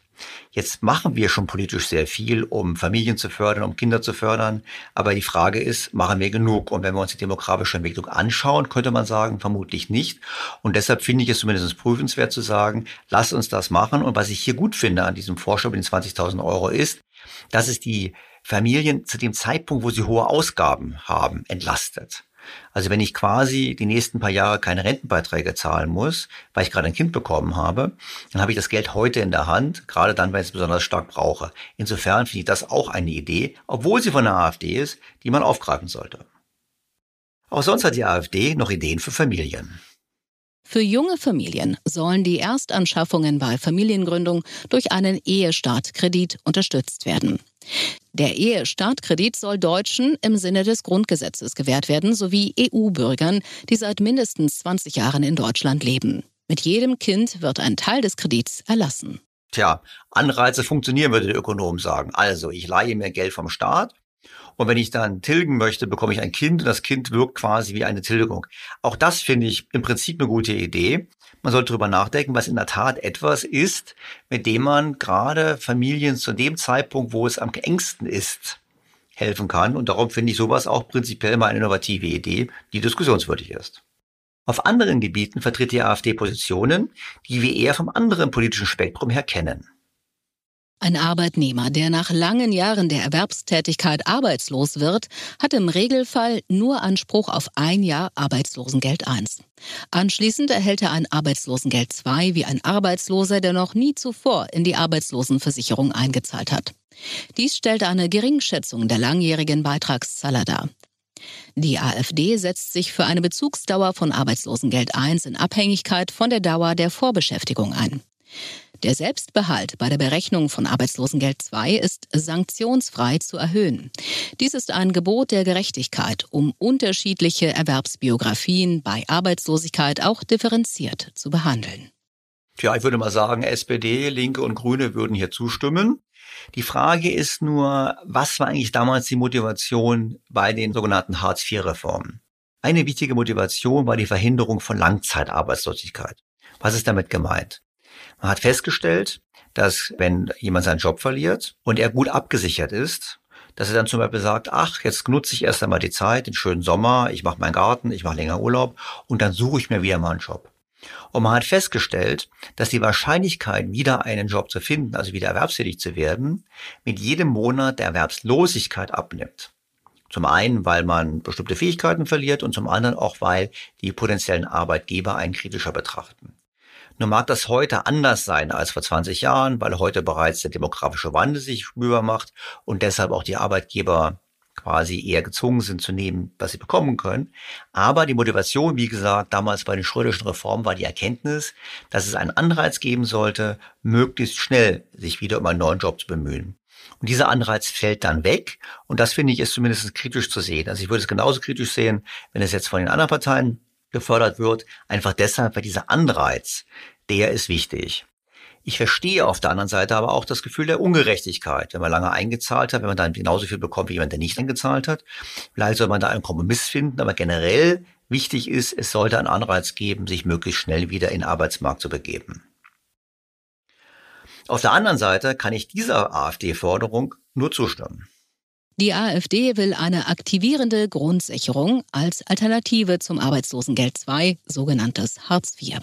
Jetzt machen wir schon politisch sehr viel, um Familien zu fördern, um Kinder zu fördern. Aber die Frage ist, machen wir genug? Und wenn wir uns die demografische Entwicklung anschauen, könnte man sagen, vermutlich nicht. Und deshalb finde ich es zumindest prüfenswert zu sagen, lasst uns das machen. Und was ich hier gut finde an diesem Vorschlag mit den 20.000 Euro ist, dass es die Familien zu dem Zeitpunkt, wo sie hohe Ausgaben haben, entlastet. Also wenn ich quasi die nächsten paar Jahre keine Rentenbeiträge zahlen muss, weil ich gerade ein Kind bekommen habe, dann habe ich das Geld heute in der Hand, gerade dann, wenn ich es besonders stark brauche. Insofern finde ich das auch eine Idee, obwohl sie von der AfD ist, die man aufgreifen sollte. Auch sonst hat die AfD noch Ideen für Familien. Für junge Familien sollen die Erstanschaffungen bei Familiengründung durch einen Ehestartkredit unterstützt werden. Der Ehestartkredit soll Deutschen im Sinne des Grundgesetzes gewährt werden, sowie EU-Bürgern, die seit mindestens 20 Jahren in Deutschland leben. Mit jedem Kind wird ein Teil des Kredits erlassen. Tja, Anreize funktionieren, würde der Ökonom sagen. Also, ich leihe mir Geld vom Staat und wenn ich dann tilgen möchte, bekomme ich ein Kind und das Kind wirkt quasi wie eine Tilgung. Auch das finde ich im Prinzip eine gute Idee. Man sollte darüber nachdenken, was in der Tat etwas ist, mit dem man gerade Familien zu dem Zeitpunkt, wo es am engsten ist, helfen kann. Und darum finde ich sowas auch prinzipiell mal eine innovative Idee, die diskussionswürdig ist. Auf anderen Gebieten vertritt die AfD Positionen, die wir eher vom anderen politischen Spektrum her kennen. Ein Arbeitnehmer, der nach langen Jahren der Erwerbstätigkeit arbeitslos wird, hat im Regelfall nur Anspruch auf ein Jahr Arbeitslosengeld 1. Anschließend erhält er ein Arbeitslosengeld 2 wie ein Arbeitsloser, der noch nie zuvor in die Arbeitslosenversicherung eingezahlt hat. Dies stellt eine Geringschätzung der langjährigen Beitragszahler dar. Die AfD setzt sich für eine Bezugsdauer von Arbeitslosengeld 1 in Abhängigkeit von der Dauer der Vorbeschäftigung ein. Der Selbstbehalt bei der Berechnung von Arbeitslosengeld II ist sanktionsfrei zu erhöhen. Dies ist ein Gebot der Gerechtigkeit, um unterschiedliche Erwerbsbiografien bei Arbeitslosigkeit auch differenziert zu behandeln. Tja, ich würde mal sagen, SPD, Linke und Grüne würden hier zustimmen. Die Frage ist nur, was war eigentlich damals die Motivation bei den sogenannten Hartz-IV-Reformen? Eine wichtige Motivation war die Verhinderung von Langzeitarbeitslosigkeit. Was ist damit gemeint? Man hat festgestellt, dass wenn jemand seinen Job verliert und er gut abgesichert ist, dass er dann zum Beispiel sagt, ach, jetzt nutze ich erst einmal die Zeit, den schönen Sommer, ich mache meinen Garten, ich mache länger Urlaub und dann suche ich mir wieder mal einen Job. Und man hat festgestellt, dass die Wahrscheinlichkeit, wieder einen Job zu finden, also wieder erwerbstätig zu werden, mit jedem Monat der Erwerbslosigkeit abnimmt. Zum einen, weil man bestimmte Fähigkeiten verliert und zum anderen auch, weil die potenziellen Arbeitgeber einen kritischer betrachten. Nun mag das heute anders sein als vor 20 Jahren, weil heute bereits der demografische Wandel sich spürbar macht und deshalb auch die Arbeitgeber quasi eher gezwungen sind zu nehmen, was sie bekommen können. Aber die Motivation, wie gesagt, damals bei den Schröderschen Reformen war die Erkenntnis, dass es einen Anreiz geben sollte, möglichst schnell sich wieder um einen neuen Job zu bemühen. Und dieser Anreiz fällt dann weg. Und das finde ich ist zumindest kritisch zu sehen. Also ich würde es genauso kritisch sehen, wenn es jetzt von den anderen Parteien gefördert wird, einfach deshalb, weil dieser Anreiz, der ist wichtig. Ich verstehe auf der anderen Seite aber auch das Gefühl der Ungerechtigkeit, wenn man lange eingezahlt hat, wenn man dann genauso viel bekommt wie jemand, der nicht eingezahlt hat. Vielleicht soll man da einen Kompromiss finden, aber generell wichtig ist, es sollte einen Anreiz geben, sich möglichst schnell wieder in den Arbeitsmarkt zu begeben. Auf der anderen Seite kann ich dieser AfD-Forderung nur zustimmen. Die AfD will eine aktivierende Grundsicherung als Alternative zum Arbeitslosengeld II, sogenanntes Hartz IV.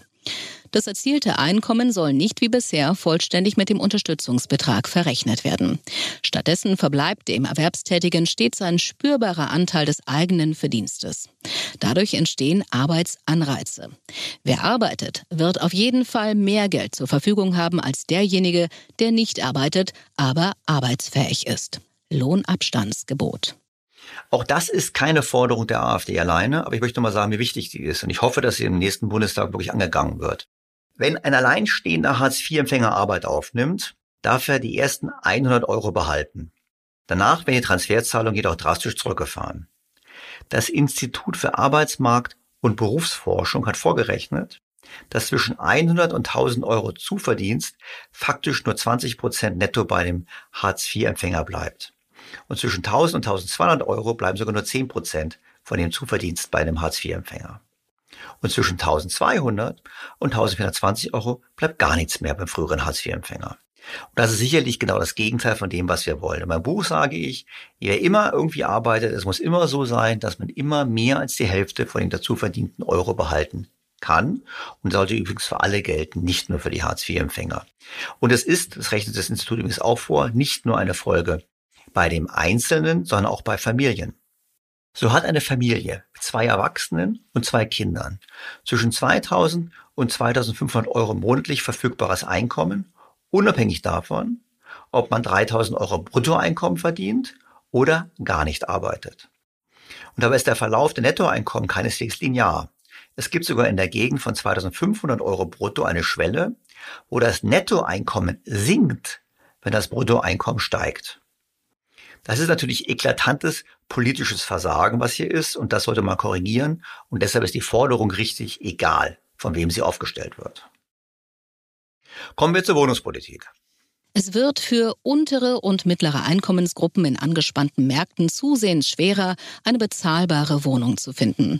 Das erzielte Einkommen soll nicht wie bisher vollständig mit dem Unterstützungsbetrag verrechnet werden. Stattdessen verbleibt dem Erwerbstätigen stets ein spürbarer Anteil des eigenen Verdienstes. Dadurch entstehen Arbeitsanreize. Wer arbeitet, wird auf jeden Fall mehr Geld zur Verfügung haben als derjenige, der nicht arbeitet, aber arbeitsfähig ist. Lohnabstandsgebot. Auch das ist keine Forderung der AfD alleine, aber ich möchte mal sagen, wie wichtig sie ist. Und ich hoffe, dass sie im nächsten Bundestag wirklich angegangen wird. Wenn ein alleinstehender Hartz-IV-Empfänger Arbeit aufnimmt, darf er die ersten 100 Euro behalten. Danach werden die Transferzahlungen jedoch drastisch zurückgefahren. Das Institut für Arbeitsmarkt und Berufsforschung hat vorgerechnet, dass zwischen 100 und 1000 Euro Zuverdienst faktisch nur 20 Prozent netto bei dem Hartz-IV-Empfänger bleibt. Und zwischen 1000 und 1200 Euro bleiben sogar nur 10 Prozent von dem Zuverdienst bei einem Hartz-IV-Empfänger. Und zwischen 1200 und 1420 Euro bleibt gar nichts mehr beim früheren Hartz-IV-Empfänger. Und das ist sicherlich genau das Gegenteil von dem, was wir wollen. In meinem Buch sage ich, wer immer irgendwie arbeitet, es muss immer so sein, dass man immer mehr als die Hälfte von den dazu verdienten Euro behalten kann und sollte übrigens für alle gelten, nicht nur für die Hartz-IV-Empfänger. Und es ist, das rechnet das Institut übrigens auch vor, nicht nur eine Folge bei dem Einzelnen, sondern auch bei Familien. So hat eine Familie mit zwei Erwachsenen und zwei Kindern zwischen 2000 und 2500 Euro monatlich verfügbares Einkommen, unabhängig davon, ob man 3000 Euro Bruttoeinkommen verdient oder gar nicht arbeitet. Und dabei ist der Verlauf der Nettoeinkommen keineswegs linear. Es gibt sogar in der Gegend von 2500 Euro brutto eine Schwelle, wo das Nettoeinkommen sinkt, wenn das Bruttoeinkommen steigt. Das ist natürlich eklatantes politisches Versagen, was hier ist, und das sollte man korrigieren. Und deshalb ist die Forderung richtig, egal von wem sie aufgestellt wird. Kommen wir zur Wohnungspolitik. Es wird für untere und mittlere Einkommensgruppen in angespannten Märkten zusehends schwerer, eine bezahlbare Wohnung zu finden.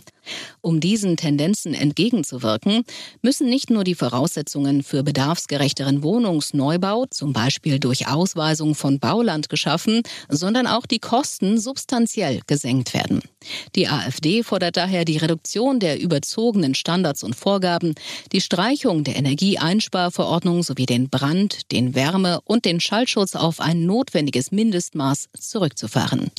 Um diesen Tendenzen entgegenzuwirken, müssen nicht nur die Voraussetzungen für bedarfsgerechteren Wohnungsneubau, zum Beispiel durch Ausweisung von Bauland geschaffen, sondern auch die Kosten substanziell gesenkt werden. Die AfD fordert daher die Reduktion der überzogenen Standards und Vorgaben, die Streichung der Energieeinsparverordnung sowie den Brand, den Wärme und den Schallschutz auf ein notwendiges Mindestmaß zurückzufahren.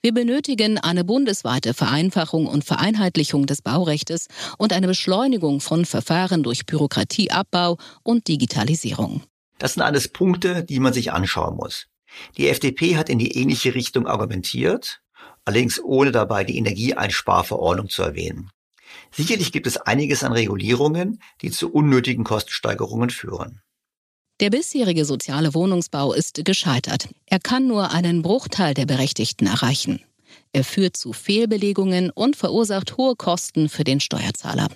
Wir benötigen eine bundesweite Vereinfachung und Vereinheitlichung des Baurechtes und eine Beschleunigung von Verfahren durch Bürokratieabbau und Digitalisierung. Das sind alles Punkte, die man sich anschauen muss. Die FDP hat in die ähnliche Richtung argumentiert, allerdings ohne dabei die Energieeinsparverordnung zu erwähnen. Sicherlich gibt es einiges an Regulierungen, die zu unnötigen Kostensteigerungen führen. Der bisherige soziale Wohnungsbau ist gescheitert. Er kann nur einen Bruchteil der Berechtigten erreichen. Er führt zu Fehlbelegungen und verursacht hohe Kosten für den Steuerzahler.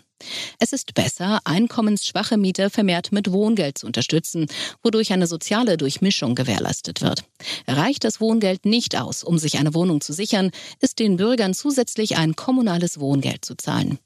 Es ist besser, einkommensschwache Mieter vermehrt mit Wohngeld zu unterstützen, wodurch eine soziale Durchmischung gewährleistet wird. Reicht das Wohngeld nicht aus, um sich eine Wohnung zu sichern, ist den Bürgern zusätzlich ein kommunales Wohngeld zu zahlen.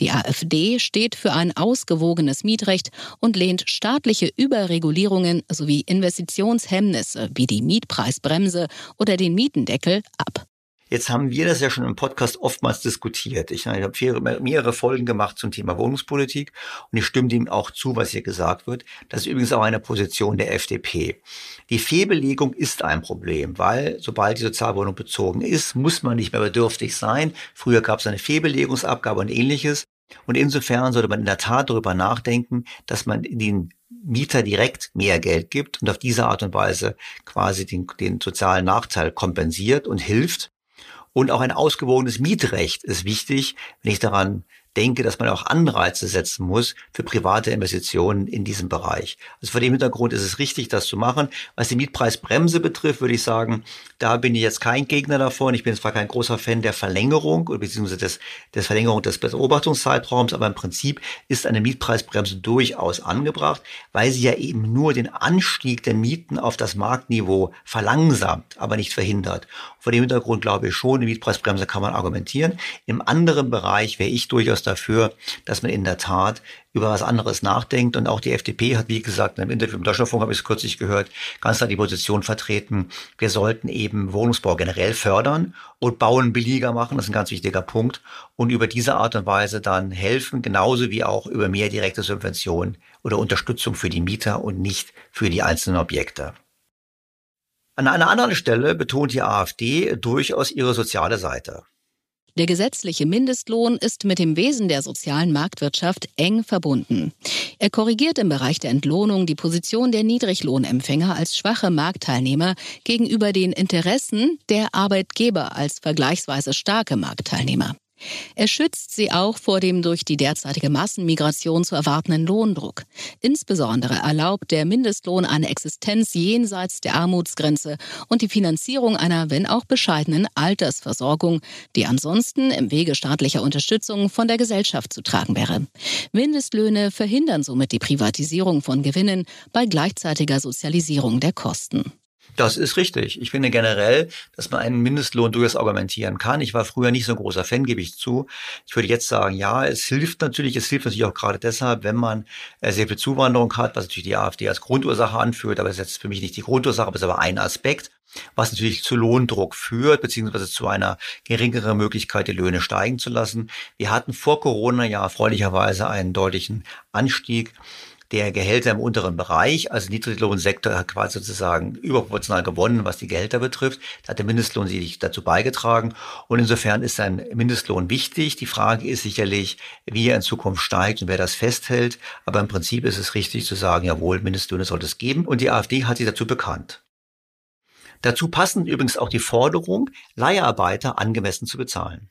Die AfD steht für ein ausgewogenes Mietrecht und lehnt staatliche Überregulierungen sowie Investitionshemmnisse wie die Mietpreisbremse oder den Mietendeckel ab. Jetzt haben wir das ja schon im Podcast oftmals diskutiert. Ich, ich habe mehrere Folgen gemacht zum Thema Wohnungspolitik und ich stimme dem auch zu, was hier gesagt wird. Das ist übrigens auch eine Position der FDP. Die Fehlbelegung ist ein Problem, weil sobald die Sozialwohnung bezogen ist, muss man nicht mehr bedürftig sein. Früher gab es eine Fehlbelegungsabgabe und ähnliches. Und insofern sollte man in der Tat darüber nachdenken, dass man den Mieter direkt mehr Geld gibt und auf diese Art und Weise quasi den, den sozialen Nachteil kompensiert und hilft. Und auch ein ausgewogenes Mietrecht ist wichtig, wenn ich daran denke, dass man auch Anreize setzen muss für private Investitionen in diesem Bereich. Also vor dem Hintergrund ist es richtig, das zu machen. Was die Mietpreisbremse betrifft, würde ich sagen, da bin ich jetzt kein Gegner davon. Ich bin zwar kein großer Fan der Verlängerung beziehungsweise des, des Verlängerung des Beobachtungszeitraums, aber im Prinzip ist eine Mietpreisbremse durchaus angebracht, weil sie ja eben nur den Anstieg der Mieten auf das Marktniveau verlangsamt, aber nicht verhindert. Vor dem Hintergrund glaube ich schon, eine Mietpreisbremse kann man argumentieren. Im anderen Bereich wäre ich durchaus dafür, dass man in der Tat über was anderes nachdenkt. Und auch die FDP hat, wie gesagt, in einem Interview im Deutschlandfunk habe ich es kürzlich gehört, ganz klar die Position vertreten, wir sollten eben Wohnungsbau generell fördern und Bauen billiger machen. Das ist ein ganz wichtiger Punkt. Und über diese Art und Weise dann helfen, genauso wie auch über mehr direkte Subventionen oder Unterstützung für die Mieter und nicht für die einzelnen Objekte. An einer anderen Stelle betont die AfD durchaus ihre soziale Seite. Der gesetzliche Mindestlohn ist mit dem Wesen der sozialen Marktwirtschaft eng verbunden. Er korrigiert im Bereich der Entlohnung die Position der Niedriglohnempfänger als schwache Marktteilnehmer gegenüber den Interessen der Arbeitgeber als vergleichsweise starke Marktteilnehmer. Er schützt sie auch vor dem durch die derzeitige Massenmigration zu erwartenden Lohndruck. Insbesondere erlaubt der Mindestlohn eine Existenz jenseits der Armutsgrenze und die Finanzierung einer, wenn auch bescheidenen, Altersversorgung, die ansonsten im Wege staatlicher Unterstützung von der Gesellschaft zu tragen wäre. Mindestlöhne verhindern somit die Privatisierung von Gewinnen bei gleichzeitiger Sozialisierung der Kosten. Das ist richtig. Ich finde generell, dass man einen Mindestlohn durchaus argumentieren kann. Ich war früher nicht so ein großer Fan, gebe ich zu. Ich würde jetzt sagen, ja, es hilft natürlich. Es hilft natürlich auch gerade deshalb, wenn man äh, sehr viel Zuwanderung hat, was natürlich die AfD als Grundursache anführt. Aber es ist jetzt für mich nicht die Grundursache, aber es ist aber ein Aspekt, was natürlich zu Lohndruck führt, beziehungsweise zu einer geringeren Möglichkeit, die Löhne steigen zu lassen. Wir hatten vor Corona ja erfreulicherweise einen deutlichen Anstieg der Gehälter im unteren Bereich, also Niedriglohnsektor hat quasi sozusagen überproportional gewonnen, was die Gehälter betrifft. Da hat der Mindestlohn sich dazu beigetragen. Und insofern ist ein Mindestlohn wichtig. Die Frage ist sicherlich, wie er in Zukunft steigt und wer das festhält. Aber im Prinzip ist es richtig zu sagen, jawohl, Mindestlöhne sollte es geben. Und die AfD hat sich dazu bekannt. Dazu passen übrigens auch die Forderung, Leiharbeiter angemessen zu bezahlen.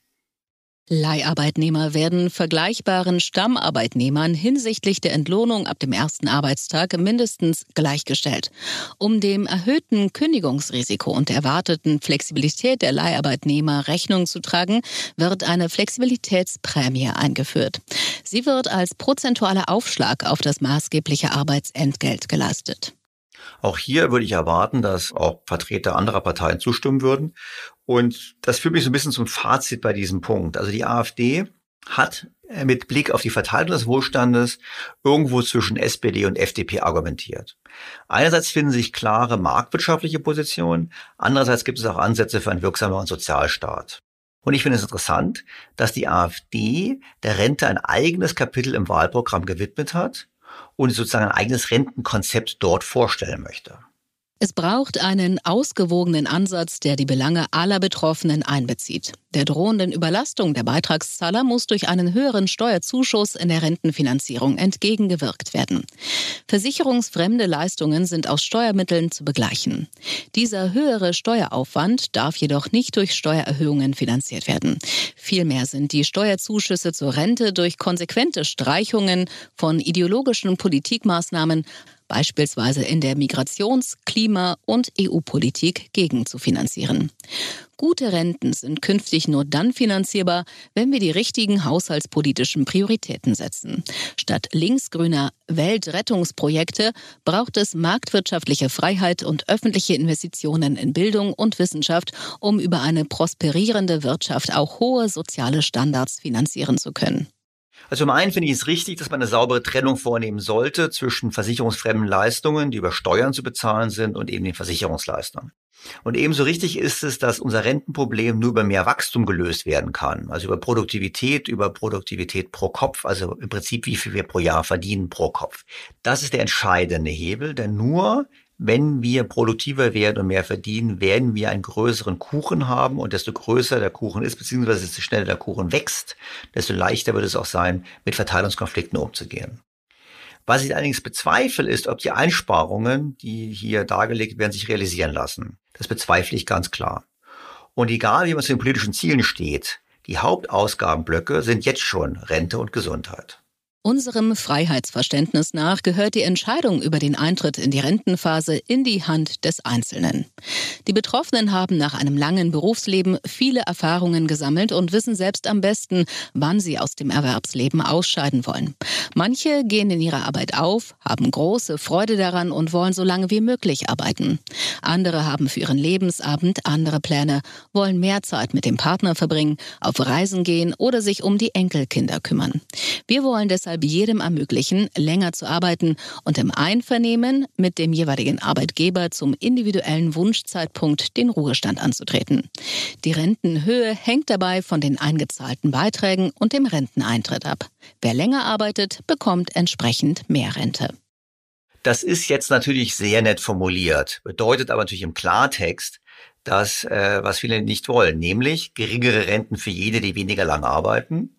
Leiharbeitnehmer werden vergleichbaren Stammarbeitnehmern hinsichtlich der Entlohnung ab dem ersten Arbeitstag mindestens gleichgestellt. Um dem erhöhten Kündigungsrisiko und der erwarteten Flexibilität der Leiharbeitnehmer Rechnung zu tragen, wird eine Flexibilitätsprämie eingeführt. Sie wird als prozentualer Aufschlag auf das maßgebliche Arbeitsentgelt geleistet. Auch hier würde ich erwarten, dass auch Vertreter anderer Parteien zustimmen würden. Und das führt mich so ein bisschen zum Fazit bei diesem Punkt. Also die AfD hat äh, mit Blick auf die Verteilung des Wohlstandes irgendwo zwischen SPD und FDP argumentiert. Einerseits finden sich klare marktwirtschaftliche Positionen, andererseits gibt es auch Ansätze für einen wirksameren Sozialstaat. Und ich finde es interessant, dass die AfD der Rente ein eigenes Kapitel im Wahlprogramm gewidmet hat und sozusagen ein eigenes Rentenkonzept dort vorstellen möchte. Es braucht einen ausgewogenen Ansatz, der die Belange aller Betroffenen einbezieht. Der drohenden Überlastung der Beitragszahler muss durch einen höheren Steuerzuschuss in der Rentenfinanzierung entgegengewirkt werden. Versicherungsfremde Leistungen sind aus Steuermitteln zu begleichen. Dieser höhere Steueraufwand darf jedoch nicht durch Steuererhöhungen finanziert werden. Vielmehr sind die Steuerzuschüsse zur Rente durch konsequente Streichungen von ideologischen Politikmaßnahmen beispielsweise in der Migrations-, Klima- und EU-Politik gegenzufinanzieren. Gute Renten sind künftig nur dann finanzierbar, wenn wir die richtigen haushaltspolitischen Prioritäten setzen. Statt linksgrüner Weltrettungsprojekte braucht es marktwirtschaftliche Freiheit und öffentliche Investitionen in Bildung und Wissenschaft, um über eine prosperierende Wirtschaft auch hohe soziale Standards finanzieren zu können. Also zum einen finde ich es richtig, dass man eine saubere Trennung vornehmen sollte zwischen versicherungsfremden Leistungen, die über Steuern zu bezahlen sind, und eben den Versicherungsleistern. Und ebenso richtig ist es, dass unser Rentenproblem nur über mehr Wachstum gelöst werden kann. Also über Produktivität, über Produktivität pro Kopf, also im Prinzip wie viel wir pro Jahr verdienen pro Kopf. Das ist der entscheidende Hebel, denn nur wenn wir produktiver werden und mehr verdienen, werden wir einen größeren Kuchen haben und desto größer der Kuchen ist, beziehungsweise desto schneller der Kuchen wächst, desto leichter wird es auch sein, mit Verteilungskonflikten umzugehen. Was ich allerdings bezweifle, ist, ob die Einsparungen, die hier dargelegt werden, sich realisieren lassen. Das bezweifle ich ganz klar. Und egal, wie man zu den politischen Zielen steht, die Hauptausgabenblöcke sind jetzt schon Rente und Gesundheit. Unserem Freiheitsverständnis nach gehört die Entscheidung über den Eintritt in die Rentenphase in die Hand des Einzelnen. Die Betroffenen haben nach einem langen Berufsleben viele Erfahrungen gesammelt und wissen selbst am besten, wann sie aus dem Erwerbsleben ausscheiden wollen. Manche gehen in ihrer Arbeit auf, haben große Freude daran und wollen so lange wie möglich arbeiten. Andere haben für ihren Lebensabend andere Pläne, wollen mehr Zeit mit dem Partner verbringen, auf Reisen gehen oder sich um die Enkelkinder kümmern. Wir wollen deshalb deshalb jedem ermöglichen, länger zu arbeiten und im Einvernehmen mit dem jeweiligen Arbeitgeber zum individuellen Wunschzeitpunkt den Ruhestand anzutreten. Die Rentenhöhe hängt dabei von den eingezahlten Beiträgen und dem Renteneintritt ab. Wer länger arbeitet, bekommt entsprechend mehr Rente. Das ist jetzt natürlich sehr nett formuliert, bedeutet aber natürlich im Klartext, dass äh, was viele nicht wollen, nämlich geringere Renten für jede, die weniger lang arbeiten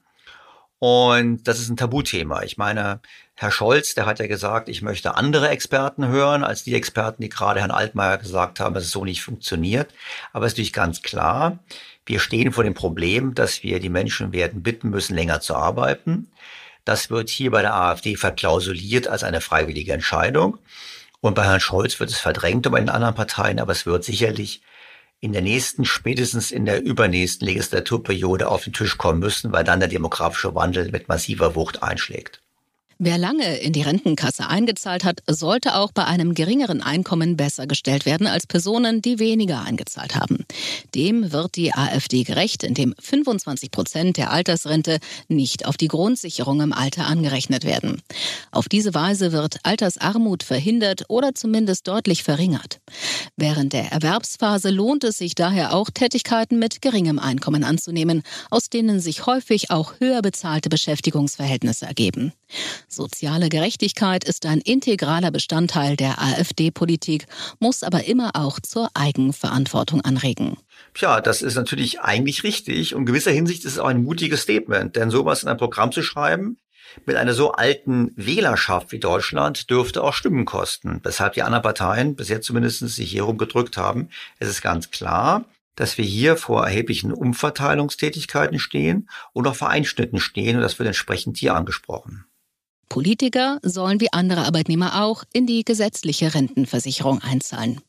und das ist ein Tabuthema. Ich meine, Herr Scholz, der hat ja gesagt, ich möchte andere Experten hören, als die Experten, die gerade Herrn Altmaier gesagt haben, dass es so nicht funktioniert. Aber es ist natürlich ganz klar, Wir stehen vor dem Problem, dass wir die Menschen werden bitten müssen, länger zu arbeiten. Das wird hier bei der AfD verklausuliert als eine freiwillige Entscheidung. Und bei Herrn Scholz wird es verdrängt und bei den anderen Parteien, aber es wird sicherlich in der nächsten, spätestens in der übernächsten Legislaturperiode auf den Tisch kommen müssen, weil dann der demografische Wandel mit massiver Wucht einschlägt. Wer lange in die Rentenkasse eingezahlt hat, sollte auch bei einem geringeren Einkommen besser gestellt werden als Personen, die weniger eingezahlt haben. Dem wird die AfD gerecht, indem 25 Prozent der Altersrente nicht auf die Grundsicherung im Alter angerechnet werden. Auf diese Weise wird Altersarmut verhindert oder zumindest deutlich verringert. Während der Erwerbsphase lohnt es sich daher auch, Tätigkeiten mit geringem Einkommen anzunehmen, aus denen sich häufig auch höher bezahlte Beschäftigungsverhältnisse ergeben. Soziale Gerechtigkeit ist ein integraler Bestandteil der AfD-Politik, muss aber immer auch zur Eigenverantwortung anregen. Tja, das ist natürlich eigentlich richtig und in gewisser Hinsicht ist es auch ein mutiges Statement, denn sowas in ein Programm zu schreiben, mit einer so alten Wählerschaft wie Deutschland dürfte auch Stimmen kosten, weshalb die anderen Parteien bis jetzt zumindest sich hier rumgedrückt haben. Es ist ganz klar, dass wir hier vor erheblichen Umverteilungstätigkeiten stehen und auch vor Einschnitten stehen und das wird entsprechend hier angesprochen. Politiker sollen wie andere Arbeitnehmer auch in die gesetzliche Rentenversicherung einzahlen.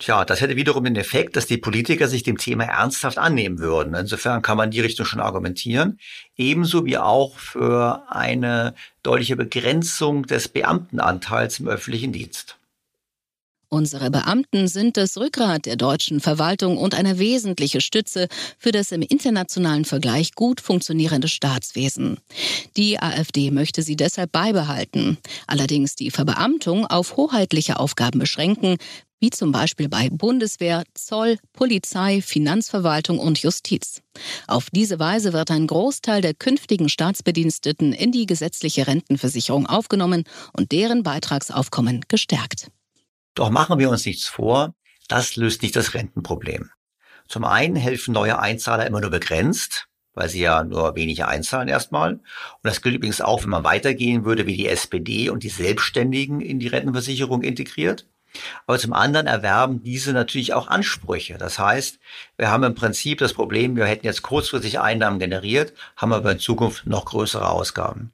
Tja, das hätte wiederum den Effekt, dass die Politiker sich dem Thema ernsthaft annehmen würden. Insofern kann man die Richtung schon argumentieren. Ebenso wie auch für eine deutliche Begrenzung des Beamtenanteils im öffentlichen Dienst. Unsere Beamten sind das Rückgrat der deutschen Verwaltung und eine wesentliche Stütze für das im internationalen Vergleich gut funktionierende Staatswesen. Die AfD möchte sie deshalb beibehalten, allerdings die Verbeamtung auf hoheitliche Aufgaben beschränken, wie zum Beispiel bei Bundeswehr, Zoll, Polizei, Finanzverwaltung und Justiz. Auf diese Weise wird ein Großteil der künftigen Staatsbediensteten in die gesetzliche Rentenversicherung aufgenommen und deren Beitragsaufkommen gestärkt. Doch machen wir uns nichts vor, das löst nicht das Rentenproblem. Zum einen helfen neue Einzahler immer nur begrenzt, weil sie ja nur wenige einzahlen erstmal. Und das gilt übrigens auch, wenn man weitergehen würde, wie die SPD und die Selbstständigen in die Rentenversicherung integriert. Aber zum anderen erwerben diese natürlich auch Ansprüche. Das heißt, wir haben im Prinzip das Problem, wir hätten jetzt kurzfristig Einnahmen generiert, haben aber in Zukunft noch größere Ausgaben.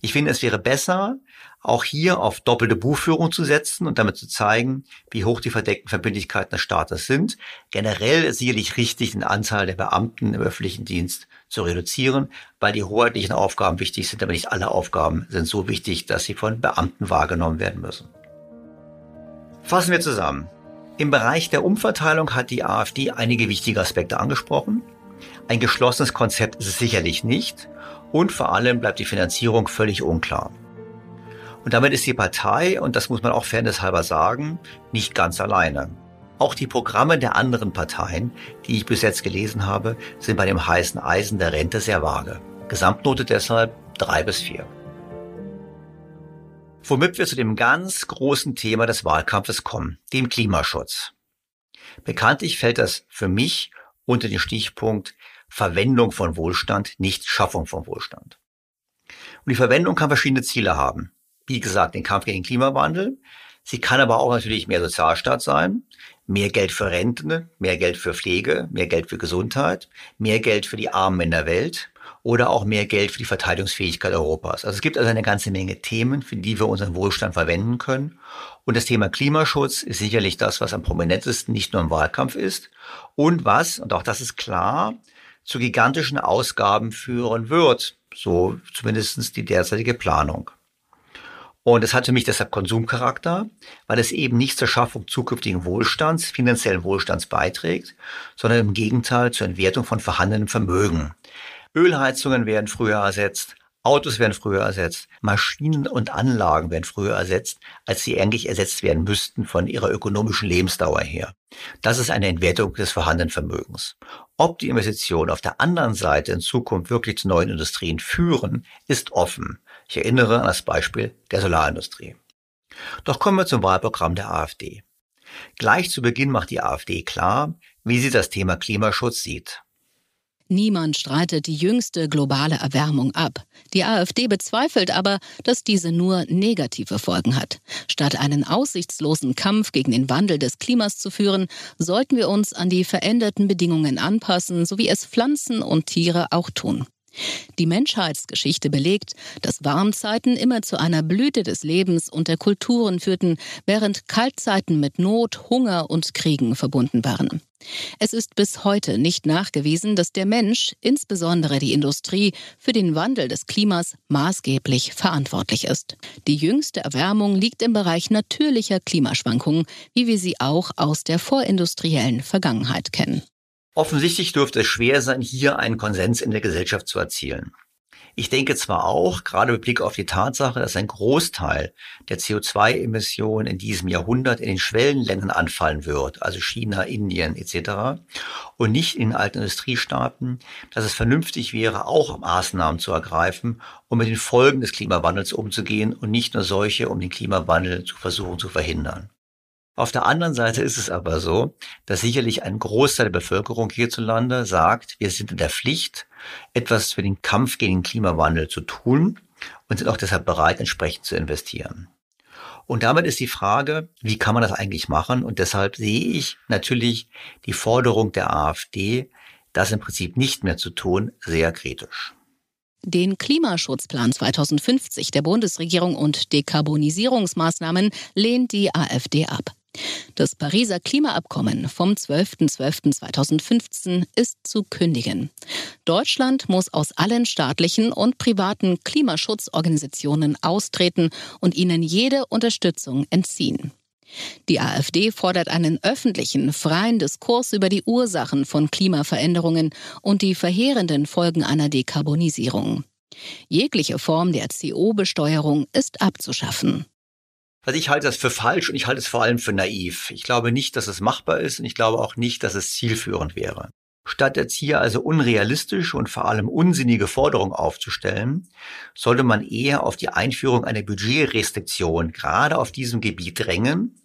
Ich finde, es wäre besser, auch hier auf doppelte Buchführung zu setzen und damit zu zeigen, wie hoch die verdeckten Verbindlichkeiten des Staates sind. Generell ist sicherlich richtig, den Anteil der Beamten im öffentlichen Dienst zu reduzieren, weil die hoheitlichen Aufgaben wichtig sind, aber nicht alle Aufgaben sind so wichtig, dass sie von Beamten wahrgenommen werden müssen. Fassen wir zusammen. Im Bereich der Umverteilung hat die AfD einige wichtige Aspekte angesprochen. Ein geschlossenes Konzept ist es sicherlich nicht und vor allem bleibt die Finanzierung völlig unklar. Und damit ist die Partei, und das muss man auch fairnesshalber sagen, nicht ganz alleine. Auch die Programme der anderen Parteien, die ich bis jetzt gelesen habe, sind bei dem heißen Eisen der Rente sehr vage. Gesamtnote deshalb drei bis vier. Womit wir zu dem ganz großen Thema des Wahlkampfes kommen, dem Klimaschutz. Bekanntlich fällt das für mich unter den Stichpunkt Verwendung von Wohlstand, nicht Schaffung von Wohlstand. Und die Verwendung kann verschiedene Ziele haben wie gesagt, den Kampf gegen den Klimawandel. Sie kann aber auch natürlich mehr Sozialstaat sein, mehr Geld für Renten, mehr Geld für Pflege, mehr Geld für Gesundheit, mehr Geld für die Armen in der Welt oder auch mehr Geld für die Verteidigungsfähigkeit Europas. Also es gibt also eine ganze Menge Themen, für die wir unseren Wohlstand verwenden können. Und das Thema Klimaschutz ist sicherlich das, was am prominentesten nicht nur im Wahlkampf ist und was, und auch das ist klar, zu gigantischen Ausgaben führen wird. So zumindestens die derzeitige Planung. Und es hat für mich deshalb Konsumcharakter, weil es eben nicht zur Schaffung zukünftigen Wohlstands, finanziellen Wohlstands beiträgt, sondern im Gegenteil zur Entwertung von vorhandenem Vermögen. Ölheizungen werden früher ersetzt, Autos werden früher ersetzt, Maschinen und Anlagen werden früher ersetzt, als sie eigentlich ersetzt werden müssten von ihrer ökonomischen Lebensdauer her. Das ist eine Entwertung des vorhandenen Vermögens. Ob die Investitionen auf der anderen Seite in Zukunft wirklich zu neuen Industrien führen, ist offen. Ich erinnere an das Beispiel der Solarindustrie. Doch kommen wir zum Wahlprogramm der AfD. Gleich zu Beginn macht die AfD klar, wie sie das Thema Klimaschutz sieht. Niemand streitet die jüngste globale Erwärmung ab. Die AfD bezweifelt aber, dass diese nur negative Folgen hat. Statt einen aussichtslosen Kampf gegen den Wandel des Klimas zu führen, sollten wir uns an die veränderten Bedingungen anpassen, so wie es Pflanzen und Tiere auch tun. Die Menschheitsgeschichte belegt, dass Warmzeiten immer zu einer Blüte des Lebens und der Kulturen führten, während Kaltzeiten mit Not, Hunger und Kriegen verbunden waren. Es ist bis heute nicht nachgewiesen, dass der Mensch, insbesondere die Industrie, für den Wandel des Klimas maßgeblich verantwortlich ist. Die jüngste Erwärmung liegt im Bereich natürlicher Klimaschwankungen, wie wir sie auch aus der vorindustriellen Vergangenheit kennen. Offensichtlich dürfte es schwer sein, hier einen Konsens in der Gesellschaft zu erzielen. Ich denke zwar auch, gerade mit Blick auf die Tatsache, dass ein Großteil der CO2-Emissionen in diesem Jahrhundert in den Schwellenländern anfallen wird, also China, Indien etc., und nicht in den alten Industriestaaten, dass es vernünftig wäre, auch Maßnahmen zu ergreifen, um mit den Folgen des Klimawandels umzugehen und nicht nur solche, um den Klimawandel zu versuchen zu verhindern. Auf der anderen Seite ist es aber so, dass sicherlich ein Großteil der Bevölkerung hierzulande sagt, wir sind in der Pflicht, etwas für den Kampf gegen den Klimawandel zu tun und sind auch deshalb bereit, entsprechend zu investieren. Und damit ist die Frage, wie kann man das eigentlich machen? Und deshalb sehe ich natürlich die Forderung der AfD, das im Prinzip nicht mehr zu tun, sehr kritisch. Den Klimaschutzplan 2050 der Bundesregierung und Dekarbonisierungsmaßnahmen lehnt die AfD ab. Das Pariser Klimaabkommen vom 12.12.2015 ist zu kündigen. Deutschland muss aus allen staatlichen und privaten Klimaschutzorganisationen austreten und ihnen jede Unterstützung entziehen. Die AfD fordert einen öffentlichen, freien Diskurs über die Ursachen von Klimaveränderungen und die verheerenden Folgen einer Dekarbonisierung. Jegliche Form der CO-Besteuerung ist abzuschaffen. Also ich halte das für falsch und ich halte es vor allem für naiv. Ich glaube nicht, dass es machbar ist und ich glaube auch nicht, dass es zielführend wäre. Statt jetzt hier also unrealistische und vor allem unsinnige Forderungen aufzustellen, sollte man eher auf die Einführung einer Budgetrestriktion gerade auf diesem Gebiet drängen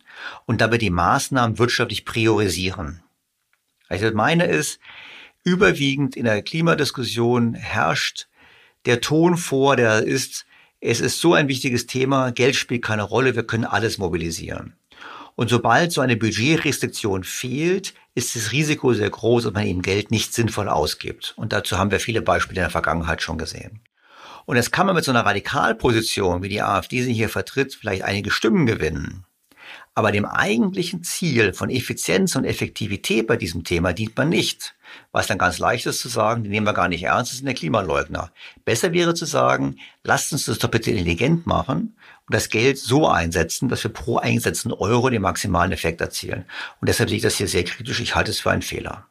und dabei die Maßnahmen wirtschaftlich priorisieren. Also meine ist, überwiegend in der Klimadiskussion herrscht der Ton vor, der ist, es ist so ein wichtiges Thema, Geld spielt keine Rolle, wir können alles mobilisieren. Und sobald so eine Budgetrestriktion fehlt, ist das Risiko sehr groß, dass man eben Geld nicht sinnvoll ausgibt. Und dazu haben wir viele Beispiele in der Vergangenheit schon gesehen. Und jetzt kann man mit so einer Radikalposition, wie die AfD sie hier vertritt, vielleicht einige Stimmen gewinnen. Aber dem eigentlichen Ziel von Effizienz und Effektivität bei diesem Thema dient man nicht. Was dann ganz leicht ist zu sagen, die nehmen wir gar nicht ernst, das sind der Klimaleugner. Besser wäre zu sagen, lasst uns das doch bitte intelligent machen und das Geld so einsetzen, dass wir pro eingesetzten Euro den maximalen Effekt erzielen. Und deshalb sehe ich das hier sehr kritisch. Ich halte es für einen Fehler.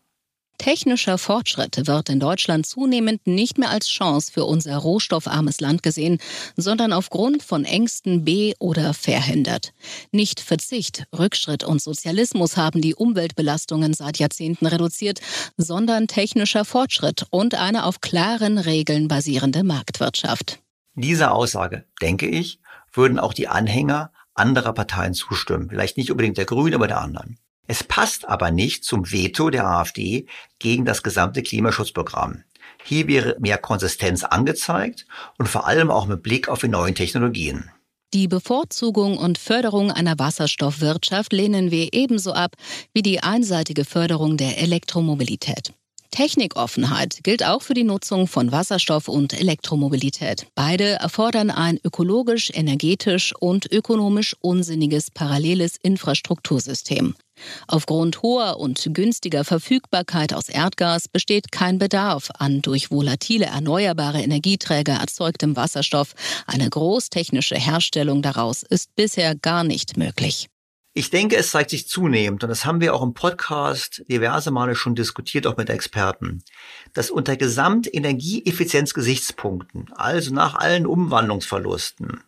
Technischer Fortschritt wird in Deutschland zunehmend nicht mehr als Chance für unser rohstoffarmes Land gesehen, sondern aufgrund von Ängsten be- oder verhindert. Nicht Verzicht, Rückschritt und Sozialismus haben die Umweltbelastungen seit Jahrzehnten reduziert, sondern technischer Fortschritt und eine auf klaren Regeln basierende Marktwirtschaft. Dieser Aussage, denke ich, würden auch die Anhänger anderer Parteien zustimmen. Vielleicht nicht unbedingt der Grünen, aber der anderen. Es passt aber nicht zum Veto der AfD gegen das gesamte Klimaschutzprogramm. Hier wäre mehr Konsistenz angezeigt und vor allem auch mit Blick auf die neuen Technologien. Die Bevorzugung und Förderung einer Wasserstoffwirtschaft lehnen wir ebenso ab wie die einseitige Förderung der Elektromobilität. Technikoffenheit gilt auch für die Nutzung von Wasserstoff und Elektromobilität. Beide erfordern ein ökologisch, energetisch und ökonomisch unsinniges paralleles Infrastruktursystem. Aufgrund hoher und günstiger Verfügbarkeit aus Erdgas besteht kein Bedarf an durch volatile erneuerbare Energieträger erzeugtem Wasserstoff. Eine großtechnische Herstellung daraus ist bisher gar nicht möglich. Ich denke, es zeigt sich zunehmend, und das haben wir auch im Podcast diverse Male schon diskutiert, auch mit Experten, dass unter Gesamtenergieeffizienzgesichtspunkten, also nach allen Umwandlungsverlusten,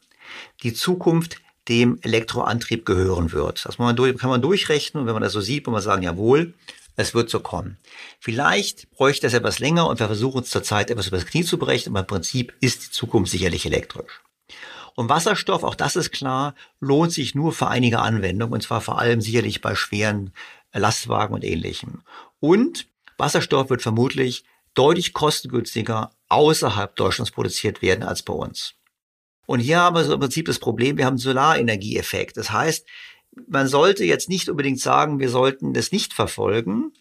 die Zukunft dem Elektroantrieb gehören wird. Das kann man, durch, kann man durchrechnen und wenn man das so sieht, muss man sagen, jawohl, es wird so kommen. Vielleicht bräuchte es etwas länger und wir versuchen uns zurzeit etwas übers Knie zu brechen, aber im Prinzip ist die Zukunft sicherlich elektrisch. Und Wasserstoff, auch das ist klar, lohnt sich nur für einige Anwendungen und zwar vor allem sicherlich bei schweren Lastwagen und ähnlichem. Und Wasserstoff wird vermutlich deutlich kostengünstiger außerhalb Deutschlands produziert werden als bei uns. Und hier haben wir so im Prinzip das Problem, wir haben einen Solarenergieeffekt. Das heißt, man sollte jetzt nicht unbedingt sagen, wir sollten das nicht verfolgen,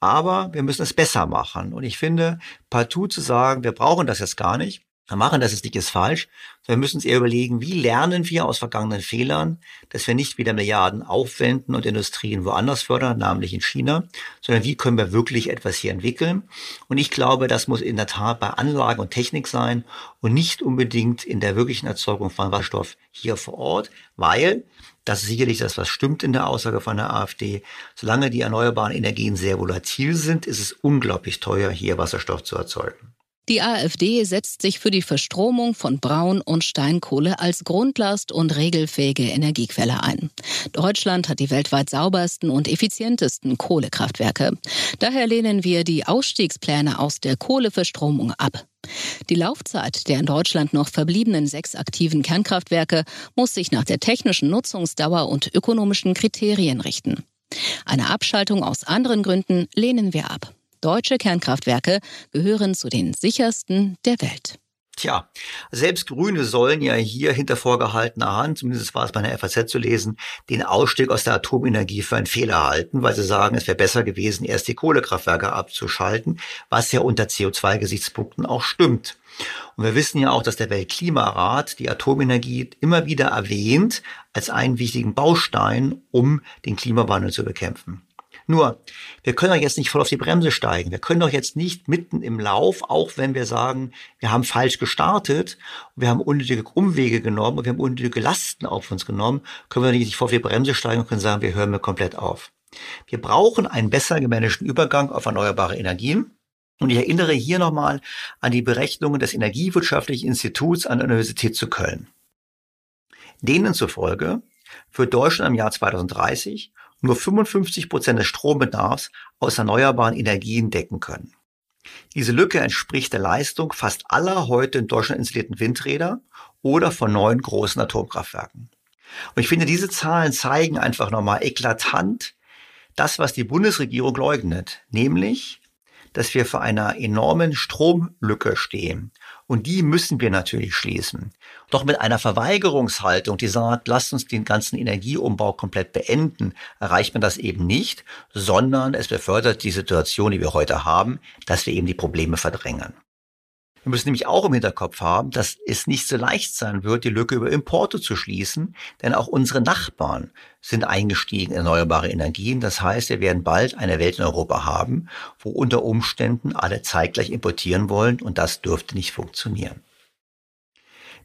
aber wir müssen es besser machen. Und ich finde, partout zu sagen, wir brauchen das jetzt gar nicht, wir machen das jetzt nicht ist falsch, wir müssen uns eher überlegen, wie lernen wir aus vergangenen Fehlern, dass wir nicht wieder Milliarden aufwenden und Industrien woanders fördern, namentlich in China, sondern wie können wir wirklich etwas hier entwickeln. Und ich glaube, das muss in der Tat bei Anlage und Technik sein und nicht unbedingt in der wirklichen Erzeugung von Wasserstoff hier vor Ort, weil das ist sicherlich das, was stimmt in der Aussage von der AfD. Solange die erneuerbaren Energien sehr volatil sind, ist es unglaublich teuer, hier Wasserstoff zu erzeugen. Die AfD setzt sich für die Verstromung von Braun- und Steinkohle als Grundlast und regelfähige Energiequelle ein. Deutschland hat die weltweit saubersten und effizientesten Kohlekraftwerke. Daher lehnen wir die Ausstiegspläne aus der Kohleverstromung ab. Die Laufzeit der in Deutschland noch verbliebenen sechs aktiven Kernkraftwerke muss sich nach der technischen Nutzungsdauer und ökonomischen Kriterien richten. Eine Abschaltung aus anderen Gründen lehnen wir ab. Deutsche Kernkraftwerke gehören zu den sichersten der Welt. Tja, selbst Grüne sollen ja hier hinter vorgehaltener Hand, zumindest war es bei der FAZ zu lesen, den Ausstieg aus der Atomenergie für einen Fehler halten, weil sie sagen, es wäre besser gewesen, erst die Kohlekraftwerke abzuschalten, was ja unter CO2-Gesichtspunkten auch stimmt. Und wir wissen ja auch, dass der Weltklimarat die Atomenergie immer wieder erwähnt als einen wichtigen Baustein, um den Klimawandel zu bekämpfen. Nur, wir können doch jetzt nicht voll auf die Bremse steigen. Wir können doch jetzt nicht mitten im Lauf, auch wenn wir sagen, wir haben falsch gestartet, wir haben unnötige Umwege genommen und wir haben unnötige Lasten auf uns genommen, können wir nicht voll auf die Bremse steigen und können sagen, wir hören mir komplett auf. Wir brauchen einen besser gemanagten Übergang auf erneuerbare Energien. Und ich erinnere hier nochmal an die Berechnungen des Energiewirtschaftlichen Instituts an der Universität zu Köln. Denen zufolge für Deutschland im Jahr 2030 nur 55 Prozent des Strombedarfs aus erneuerbaren Energien decken können. Diese Lücke entspricht der Leistung fast aller heute in Deutschland installierten Windräder oder von neuen großen Atomkraftwerken. Und ich finde, diese Zahlen zeigen einfach nochmal eklatant das, was die Bundesregierung leugnet, nämlich, dass wir vor einer enormen Stromlücke stehen. Und die müssen wir natürlich schließen. Doch mit einer Verweigerungshaltung, die sagt, lasst uns den ganzen Energieumbau komplett beenden, erreicht man das eben nicht, sondern es befördert die Situation, die wir heute haben, dass wir eben die Probleme verdrängen. Wir müssen nämlich auch im Hinterkopf haben, dass es nicht so leicht sein wird, die Lücke über Importe zu schließen, denn auch unsere Nachbarn sind eingestiegen in erneuerbare Energien. Das heißt, wir werden bald eine Welt in Europa haben, wo unter Umständen alle zeitgleich importieren wollen und das dürfte nicht funktionieren.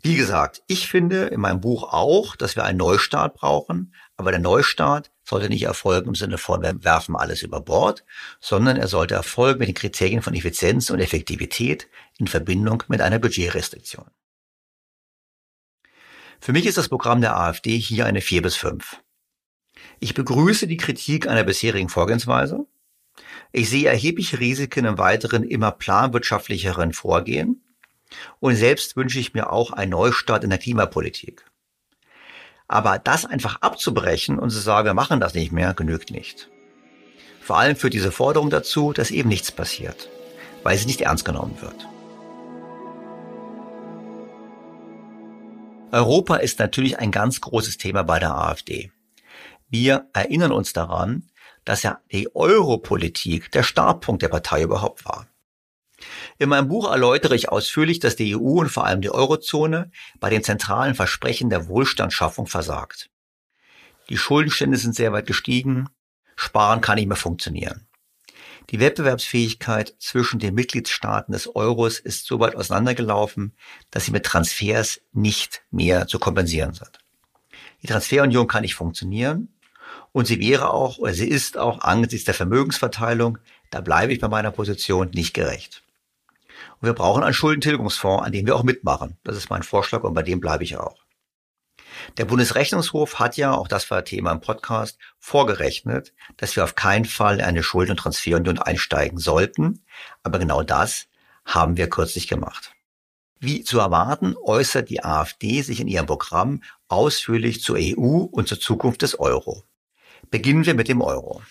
Wie gesagt, ich finde in meinem Buch auch, dass wir einen Neustart brauchen, aber der Neustart sollte nicht erfolgen im Sinne von, wir werfen alles über Bord, sondern er sollte erfolgen mit den Kriterien von Effizienz und Effektivität in Verbindung mit einer Budgetrestriktion. Für mich ist das Programm der AfD hier eine 4 bis 5. Ich begrüße die Kritik einer bisherigen Vorgehensweise. Ich sehe erhebliche Risiken im weiteren immer planwirtschaftlicheren Vorgehen und selbst wünsche ich mir auch einen Neustart in der Klimapolitik. Aber das einfach abzubrechen und zu sagen, wir machen das nicht mehr, genügt nicht. Vor allem führt diese Forderung dazu, dass eben nichts passiert, weil sie nicht ernst genommen wird. Europa ist natürlich ein ganz großes Thema bei der AfD. Wir erinnern uns daran, dass ja die Europolitik der Startpunkt der Partei überhaupt war. In meinem Buch erläutere ich ausführlich, dass die EU und vor allem die Eurozone bei den zentralen Versprechen der Wohlstandsschaffung versagt. Die Schuldenstände sind sehr weit gestiegen, Sparen kann nicht mehr funktionieren. Die Wettbewerbsfähigkeit zwischen den Mitgliedstaaten des Euros ist so weit auseinandergelaufen, dass sie mit Transfers nicht mehr zu kompensieren sind. Die Transferunion kann nicht funktionieren und sie wäre auch oder sie ist auch angesichts der Vermögensverteilung, da bleibe ich bei meiner Position, nicht gerecht. Und wir brauchen einen Schuldentilgungsfonds, an dem wir auch mitmachen. Das ist mein Vorschlag und bei dem bleibe ich auch. Der Bundesrechnungshof hat ja, auch das war Thema im Podcast, vorgerechnet, dass wir auf keinen Fall in eine Schulden- und Transferunion einsteigen sollten. Aber genau das haben wir kürzlich gemacht. Wie zu erwarten, äußert die AfD sich in ihrem Programm ausführlich zur EU und zur Zukunft des Euro. Beginnen wir mit dem Euro.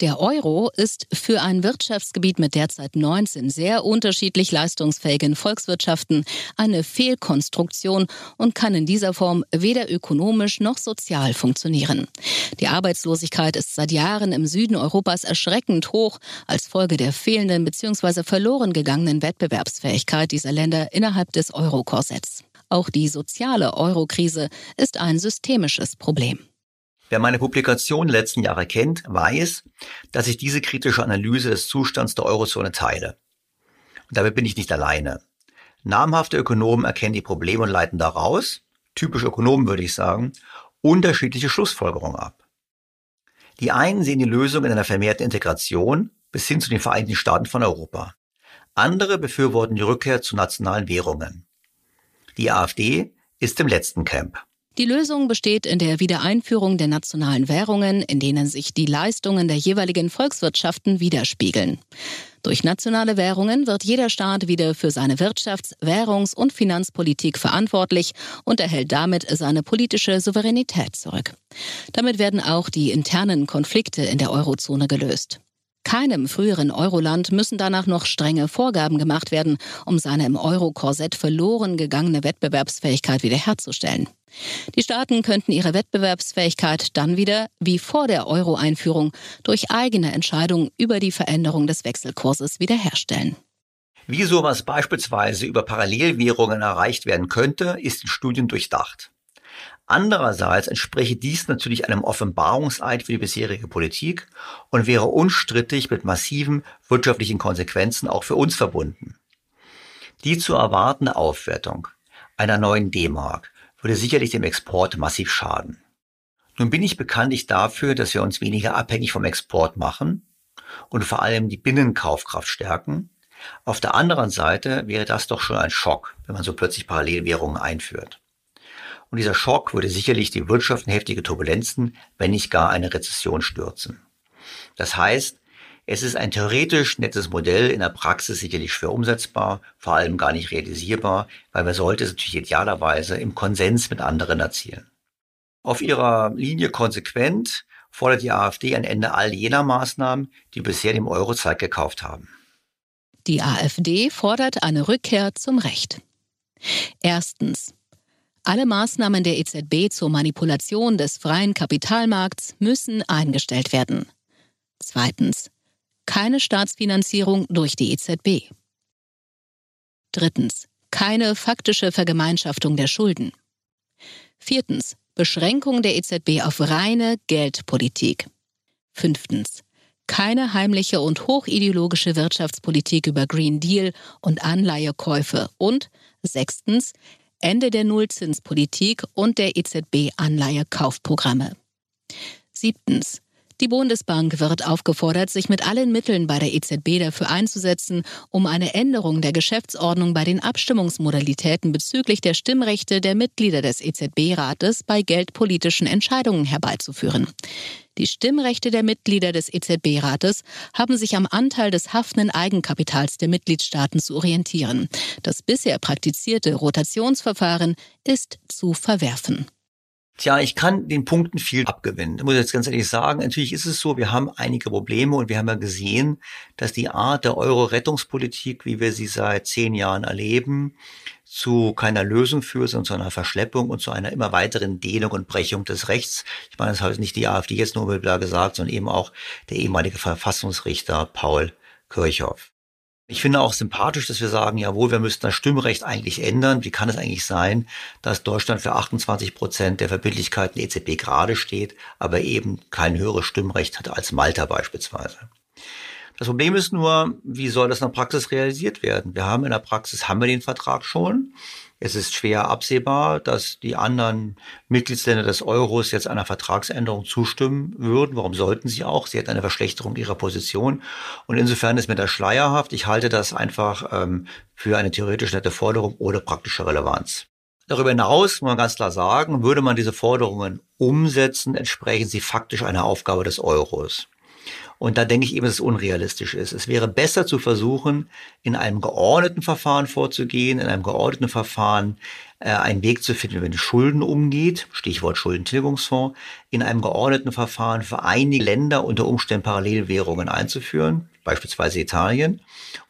Der Euro ist für ein Wirtschaftsgebiet mit derzeit 19 sehr unterschiedlich leistungsfähigen Volkswirtschaften eine Fehlkonstruktion und kann in dieser Form weder ökonomisch noch sozial funktionieren. Die Arbeitslosigkeit ist seit Jahren im Süden Europas erschreckend hoch als Folge der fehlenden bzw. verloren gegangenen Wettbewerbsfähigkeit dieser Länder innerhalb des Euro-Korsetts. Auch die soziale Euro-Krise ist ein systemisches Problem. Wer meine Publikation letzten Jahre kennt, weiß, dass ich diese kritische Analyse des Zustands der Eurozone teile. Und dabei bin ich nicht alleine. Namhafte Ökonomen erkennen die Probleme und leiten daraus, typisch Ökonomen würde ich sagen, unterschiedliche Schlussfolgerungen ab. Die einen sehen die Lösung in einer vermehrten Integration bis hin zu den Vereinigten Staaten von Europa. Andere befürworten die Rückkehr zu nationalen Währungen. Die AfD ist im letzten Camp. Die Lösung besteht in der Wiedereinführung der nationalen Währungen, in denen sich die Leistungen der jeweiligen Volkswirtschaften widerspiegeln. Durch nationale Währungen wird jeder Staat wieder für seine Wirtschafts-, Währungs- und Finanzpolitik verantwortlich und erhält damit seine politische Souveränität zurück. Damit werden auch die internen Konflikte in der Eurozone gelöst. Keinem früheren Euroland müssen danach noch strenge Vorgaben gemacht werden, um seine im Euro-Korsett verloren gegangene Wettbewerbsfähigkeit wiederherzustellen. Die Staaten könnten ihre Wettbewerbsfähigkeit dann wieder, wie vor der Euro-Einführung, durch eigene Entscheidungen über die Veränderung des Wechselkurses wiederherstellen. Wie sowas beispielsweise über Parallelwährungen erreicht werden könnte, ist in Studien durchdacht. Andererseits entspreche dies natürlich einem Offenbarungseid für die bisherige Politik und wäre unstrittig mit massiven wirtschaftlichen Konsequenzen auch für uns verbunden. Die zu erwartende Aufwertung einer neuen D-Mark würde sicherlich dem Export massiv schaden. Nun bin ich bekanntlich dafür, dass wir uns weniger abhängig vom Export machen und vor allem die Binnenkaufkraft stärken. Auf der anderen Seite wäre das doch schon ein Schock, wenn man so plötzlich Parallelwährungen einführt. Und dieser Schock würde sicherlich die Wirtschaft in heftige Turbulenzen, wenn nicht gar eine Rezession stürzen. Das heißt, es ist ein theoretisch nettes Modell, in der Praxis sicherlich schwer umsetzbar, vor allem gar nicht realisierbar, weil man sollte es natürlich idealerweise im Konsens mit anderen erzielen. Auf ihrer Linie konsequent fordert die AfD ein Ende all jener Maßnahmen, die bisher dem Euro Zeit gekauft haben. Die AfD fordert eine Rückkehr zum Recht. Erstens. Alle Maßnahmen der EZB zur Manipulation des freien Kapitalmarkts müssen eingestellt werden. Zweitens. Keine Staatsfinanzierung durch die EZB. Drittens. Keine faktische Vergemeinschaftung der Schulden. Viertens. Beschränkung der EZB auf reine Geldpolitik. Fünftens. Keine heimliche und hochideologische Wirtschaftspolitik über Green Deal und Anleihekäufe. Und sechstens. Ende der Nullzinspolitik und der EZB-Anleihekaufprogramme. Siebtens. Die Bundesbank wird aufgefordert, sich mit allen Mitteln bei der EZB dafür einzusetzen, um eine Änderung der Geschäftsordnung bei den Abstimmungsmodalitäten bezüglich der Stimmrechte der Mitglieder des EZB-Rates bei geldpolitischen Entscheidungen herbeizuführen. Die Stimmrechte der Mitglieder des EZB-Rates haben sich am Anteil des haftenden Eigenkapitals der Mitgliedstaaten zu orientieren. Das bisher praktizierte Rotationsverfahren ist zu verwerfen. Tja, ich kann den Punkten viel abgewinnen. Ich muss jetzt ganz ehrlich sagen, natürlich ist es so, wir haben einige Probleme und wir haben ja gesehen, dass die Art der Euro-Rettungspolitik, wie wir sie seit zehn Jahren erleben, zu keiner Lösung führt, sondern zu einer Verschleppung und zu einer immer weiteren Dehnung und Brechung des Rechts. Ich meine, das hat nicht die AfD jetzt nur gesagt, sondern eben auch der ehemalige Verfassungsrichter Paul Kirchhoff. Ich finde auch sympathisch, dass wir sagen, jawohl, wir müssten das Stimmrecht eigentlich ändern. Wie kann es eigentlich sein, dass Deutschland für 28 Prozent der Verbindlichkeiten EZB gerade steht, aber eben kein höheres Stimmrecht hat als Malta beispielsweise? Das Problem ist nur, wie soll das in der Praxis realisiert werden? Wir haben in der Praxis, haben wir den Vertrag schon. Es ist schwer absehbar, dass die anderen Mitgliedsländer des Euros jetzt einer Vertragsänderung zustimmen würden. Warum sollten sie auch? Sie hätten eine Verschlechterung ihrer Position. Und insofern ist mir das schleierhaft. Ich halte das einfach ähm, für eine theoretisch nette Forderung ohne praktische Relevanz. Darüber hinaus muss man ganz klar sagen, würde man diese Forderungen umsetzen, entsprechen sie faktisch einer Aufgabe des Euros. Und da denke ich eben, dass es unrealistisch ist. Es wäre besser zu versuchen, in einem geordneten Verfahren vorzugehen, in einem geordneten Verfahren äh, einen Weg zu finden, wie man Schulden umgeht, Stichwort Schuldentilgungsfonds, in einem geordneten Verfahren für einige Länder unter Umständen Parallelwährungen einzuführen, beispielsweise Italien,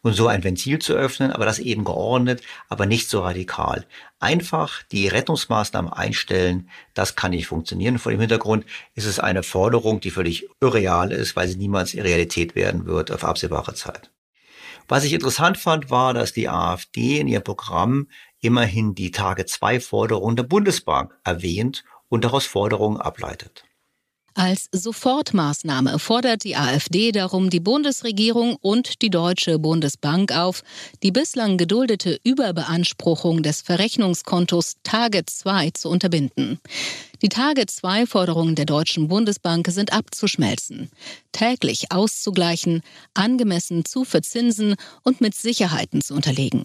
und so ein Ventil zu öffnen, aber das eben geordnet, aber nicht so radikal. Einfach die Rettungsmaßnahmen einstellen, das kann nicht funktionieren. Vor dem Hintergrund ist es eine Forderung, die völlig irreal ist, weil sie niemals Realität werden wird auf absehbare Zeit. Was ich interessant fand, war, dass die AfD in ihrem Programm immerhin die Tage 2 Forderung der Bundesbank erwähnt und daraus Forderungen ableitet. Als Sofortmaßnahme fordert die AfD darum die Bundesregierung und die Deutsche Bundesbank auf, die bislang geduldete Überbeanspruchung des Verrechnungskontos Target 2 zu unterbinden. Die Target 2 Forderungen der Deutschen Bundesbank sind abzuschmelzen, täglich auszugleichen, angemessen zu verzinsen und mit Sicherheiten zu unterlegen.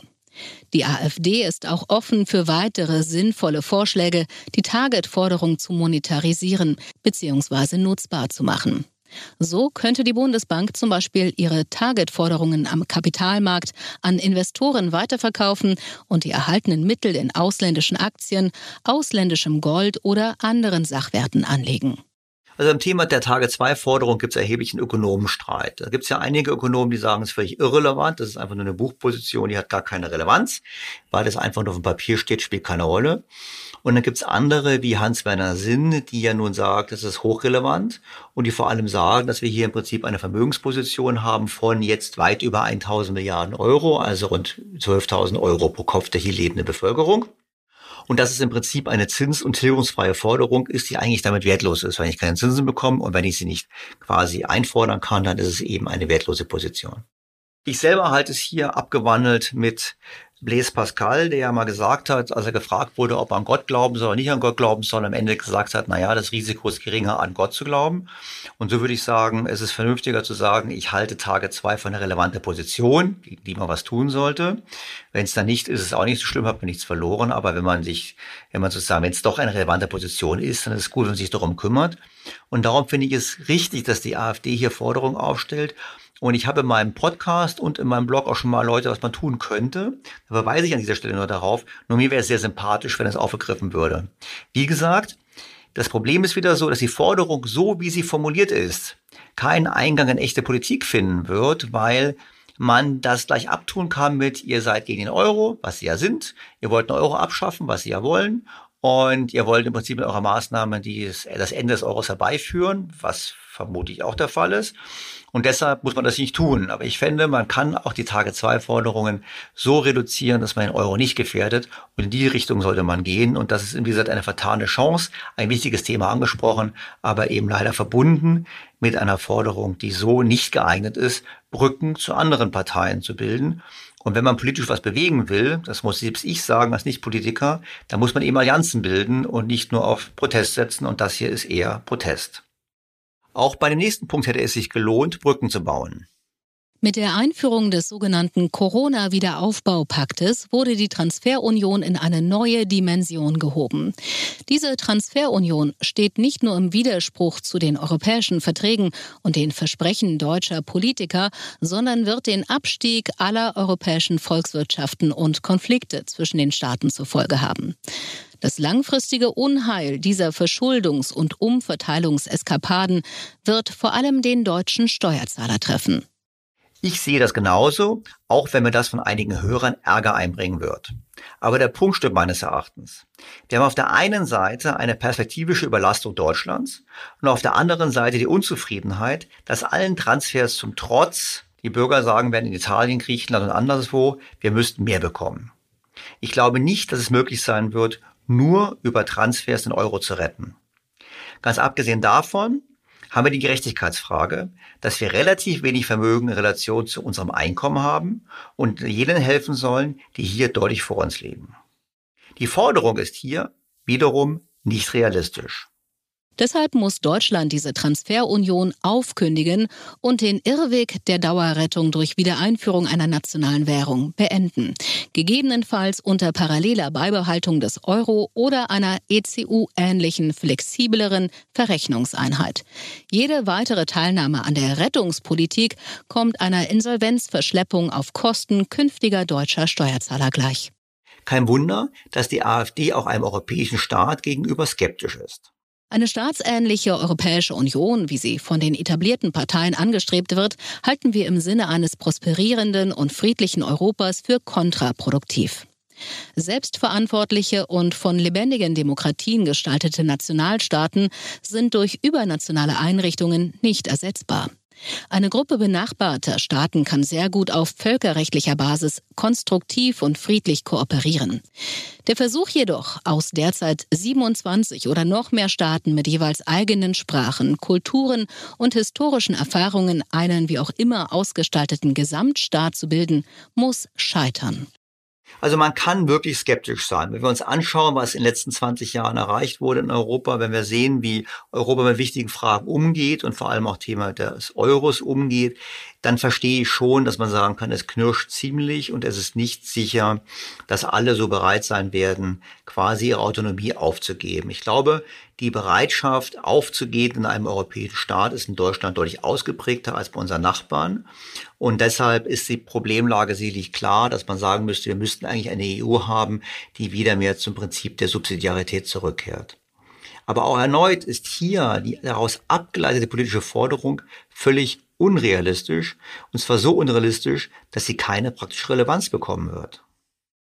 Die AfD ist auch offen für weitere sinnvolle Vorschläge, die Target-Forderung zu monetarisieren bzw. nutzbar zu machen. So könnte die Bundesbank zum Beispiel ihre Target-Forderungen am Kapitalmarkt an Investoren weiterverkaufen und die erhaltenen Mittel in ausländischen Aktien, ausländischem Gold oder anderen Sachwerten anlegen. Also im Thema der Tage-2-Forderung gibt es erheblichen Ökonomenstreit. Da gibt es ja einige Ökonomen, die sagen, es ist völlig irrelevant, das ist einfach nur eine Buchposition, die hat gar keine Relevanz, weil das einfach nur auf dem Papier steht, spielt keine Rolle. Und dann gibt es andere wie Hans-Werner Sinn, die ja nun sagt, das ist hochrelevant und die vor allem sagen, dass wir hier im Prinzip eine Vermögensposition haben von jetzt weit über 1000 Milliarden Euro, also rund 12.000 Euro pro Kopf der hier lebenden Bevölkerung und dass es im Prinzip eine zins- und tilgungsfreie Forderung ist, die eigentlich damit wertlos ist, wenn ich keine Zinsen bekomme und wenn ich sie nicht quasi einfordern kann, dann ist es eben eine wertlose Position. Ich selber halte es hier abgewandelt mit Blaise Pascal, der ja mal gesagt hat, als er gefragt wurde, ob er an Gott glauben soll oder nicht an Gott glauben soll, am Ende gesagt hat, na ja, das Risiko ist geringer, an Gott zu glauben. Und so würde ich sagen, es ist vernünftiger zu sagen, ich halte Tage zwei für eine relevante Position, gegen die man was tun sollte. Wenn es dann nicht ist, ist es auch nicht so schlimm, hat man nichts verloren. Aber wenn man sich, wenn man sozusagen, wenn es doch eine relevante Position ist, dann ist es gut, wenn man sich darum kümmert. Und darum finde ich es richtig, dass die AfD hier Forderungen aufstellt. Und ich habe in meinem Podcast und in meinem Blog auch schon mal Leute, was man tun könnte. Da verweise ich an dieser Stelle nur darauf. Nur mir wäre es sehr sympathisch, wenn es aufgegriffen würde. Wie gesagt, das Problem ist wieder so, dass die Forderung, so wie sie formuliert ist, keinen Eingang in echte Politik finden wird, weil man das gleich abtun kann mit, ihr seid gegen den Euro, was sie ja sind, ihr wollt den Euro abschaffen, was sie ja wollen, und ihr wollt im Prinzip mit eurer Maßnahme die, das Ende des Euros herbeiführen, was vermutlich auch der Fall ist. Und deshalb muss man das nicht tun. Aber ich fände, man kann auch die Tage-2-Forderungen so reduzieren, dass man den Euro nicht gefährdet. Und in die Richtung sollte man gehen. Und das ist, wie gesagt, eine vertane Chance. Ein wichtiges Thema angesprochen, aber eben leider verbunden mit einer Forderung, die so nicht geeignet ist, Brücken zu anderen Parteien zu bilden. Und wenn man politisch was bewegen will, das muss selbst ich sagen als Nicht-Politiker, dann muss man eben Allianzen bilden und nicht nur auf Protest setzen. Und das hier ist eher Protest. Auch bei dem nächsten Punkt hätte es sich gelohnt, Brücken zu bauen. Mit der Einführung des sogenannten Corona-Wiederaufbaupaktes wurde die Transferunion in eine neue Dimension gehoben. Diese Transferunion steht nicht nur im Widerspruch zu den europäischen Verträgen und den Versprechen deutscher Politiker, sondern wird den Abstieg aller europäischen Volkswirtschaften und Konflikte zwischen den Staaten zur Folge haben. Das langfristige Unheil dieser Verschuldungs- und Umverteilungseskapaden wird vor allem den deutschen Steuerzahler treffen. Ich sehe das genauso, auch wenn mir das von einigen Hörern Ärger einbringen wird. Aber der Punkt stimmt meines Erachtens. Wir haben auf der einen Seite eine perspektivische Überlastung Deutschlands und auf der anderen Seite die Unzufriedenheit, dass allen Transfers zum Trotz die Bürger sagen werden in Italien, Griechenland und anderswo, wir müssten mehr bekommen. Ich glaube nicht, dass es möglich sein wird, nur über Transfers in Euro zu retten. Ganz abgesehen davon haben wir die Gerechtigkeitsfrage, dass wir relativ wenig Vermögen in Relation zu unserem Einkommen haben und jenen helfen sollen, die hier deutlich vor uns leben. Die Forderung ist hier wiederum nicht realistisch. Deshalb muss Deutschland diese Transferunion aufkündigen und den Irrweg der Dauerrettung durch Wiedereinführung einer nationalen Währung beenden. Gegebenenfalls unter paralleler Beibehaltung des Euro oder einer ECU-ähnlichen, flexibleren Verrechnungseinheit. Jede weitere Teilnahme an der Rettungspolitik kommt einer Insolvenzverschleppung auf Kosten künftiger deutscher Steuerzahler gleich. Kein Wunder, dass die AfD auch einem europäischen Staat gegenüber skeptisch ist. Eine staatsähnliche Europäische Union, wie sie von den etablierten Parteien angestrebt wird, halten wir im Sinne eines prosperierenden und friedlichen Europas für kontraproduktiv. Selbstverantwortliche und von lebendigen Demokratien gestaltete Nationalstaaten sind durch übernationale Einrichtungen nicht ersetzbar. Eine Gruppe benachbarter Staaten kann sehr gut auf völkerrechtlicher Basis konstruktiv und friedlich kooperieren. Der Versuch jedoch, aus derzeit 27 oder noch mehr Staaten mit jeweils eigenen Sprachen, Kulturen und historischen Erfahrungen einen wie auch immer ausgestalteten Gesamtstaat zu bilden, muss scheitern. Also man kann wirklich skeptisch sein. Wenn wir uns anschauen, was in den letzten 20 Jahren erreicht wurde in Europa, wenn wir sehen, wie Europa mit wichtigen Fragen umgeht und vor allem auch Thema des Euros umgeht, dann verstehe ich schon, dass man sagen kann, es knirscht ziemlich und es ist nicht sicher, dass alle so bereit sein werden, quasi ihre Autonomie aufzugeben. Ich glaube, die Bereitschaft aufzugeben in einem europäischen Staat ist in Deutschland deutlich ausgeprägter als bei unseren Nachbarn. Und deshalb ist die Problemlage sicherlich klar, dass man sagen müsste, wir müssten eigentlich eine EU haben, die wieder mehr zum Prinzip der Subsidiarität zurückkehrt. Aber auch erneut ist hier die daraus abgeleitete politische Forderung völlig unrealistisch, und zwar so unrealistisch, dass sie keine praktische Relevanz bekommen wird.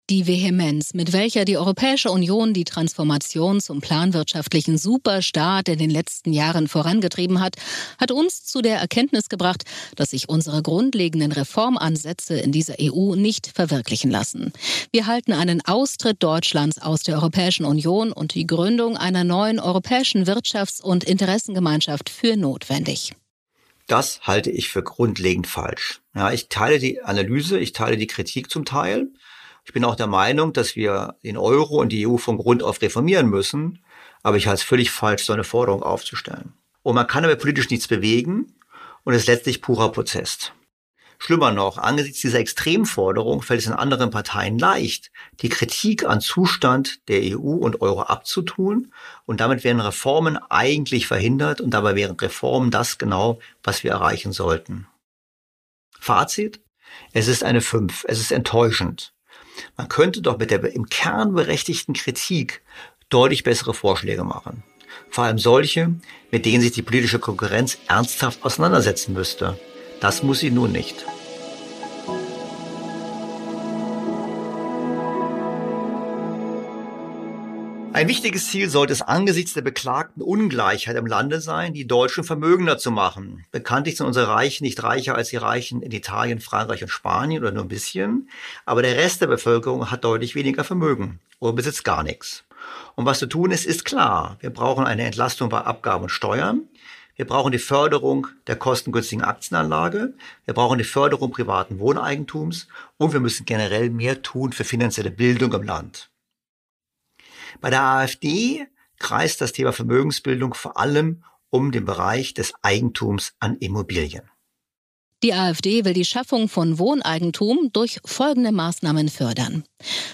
Die Vehemenz, mit welcher die Europäische Union die Transformation zum planwirtschaftlichen Superstaat in den letzten Jahren vorangetrieben hat, hat uns zu der Erkenntnis gebracht, dass sich unsere grundlegenden Reformansätze in dieser EU nicht verwirklichen lassen. Wir halten einen Austritt Deutschlands aus der Europäischen Union und die Gründung einer neuen europäischen Wirtschafts- und Interessengemeinschaft für notwendig. Das halte ich für grundlegend falsch. Ja, ich teile die Analyse, ich teile die Kritik zum Teil. Ich bin auch der Meinung, dass wir den Euro und die EU von Grund auf reformieren müssen. Aber ich halte es völlig falsch, so eine Forderung aufzustellen. Und man kann aber politisch nichts bewegen und es ist letztlich purer Prozess. Schlimmer noch, angesichts dieser Extremforderung fällt es in anderen Parteien leicht, die Kritik an Zustand der EU und Euro abzutun und damit werden Reformen eigentlich verhindert und dabei wären Reformen das genau, was wir erreichen sollten. Fazit? Es ist eine 5. Es ist enttäuschend. Man könnte doch mit der im Kern berechtigten Kritik deutlich bessere Vorschläge machen. Vor allem solche, mit denen sich die politische Konkurrenz ernsthaft auseinandersetzen müsste. Das muss sie nun nicht. Ein wichtiges Ziel sollte es angesichts der beklagten Ungleichheit im Lande sein, die Deutschen vermögender zu machen. Bekanntlich sind unsere Reichen nicht reicher als die Reichen in Italien, Frankreich und Spanien oder nur ein bisschen, aber der Rest der Bevölkerung hat deutlich weniger Vermögen oder besitzt gar nichts. Und was zu tun ist, ist klar. Wir brauchen eine Entlastung bei Abgaben und Steuern. Wir brauchen die Förderung der kostengünstigen Aktienanlage. Wir brauchen die Förderung privaten Wohneigentums. Und wir müssen generell mehr tun für finanzielle Bildung im Land. Bei der AfD kreist das Thema Vermögensbildung vor allem um den Bereich des Eigentums an Immobilien. Die AfD will die Schaffung von Wohneigentum durch folgende Maßnahmen fördern.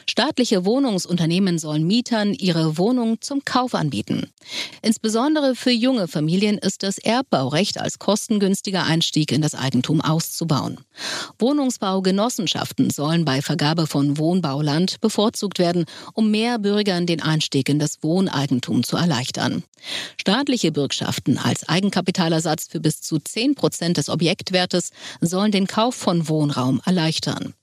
Staatliche Wohnungsunternehmen sollen Mietern ihre Wohnung zum Kauf anbieten. Insbesondere für junge Familien ist das Erbbaurecht als kostengünstiger Einstieg in das Eigentum auszubauen. Wohnungsbaugenossenschaften sollen bei Vergabe von Wohnbauland bevorzugt werden, um mehr Bürgern den Einstieg in das Wohneigentum zu erleichtern. Staatliche Bürgschaften als Eigenkapitalersatz für bis zu 10 Prozent des Objektwertes sollen den Kauf von Wohnraum erleichtern.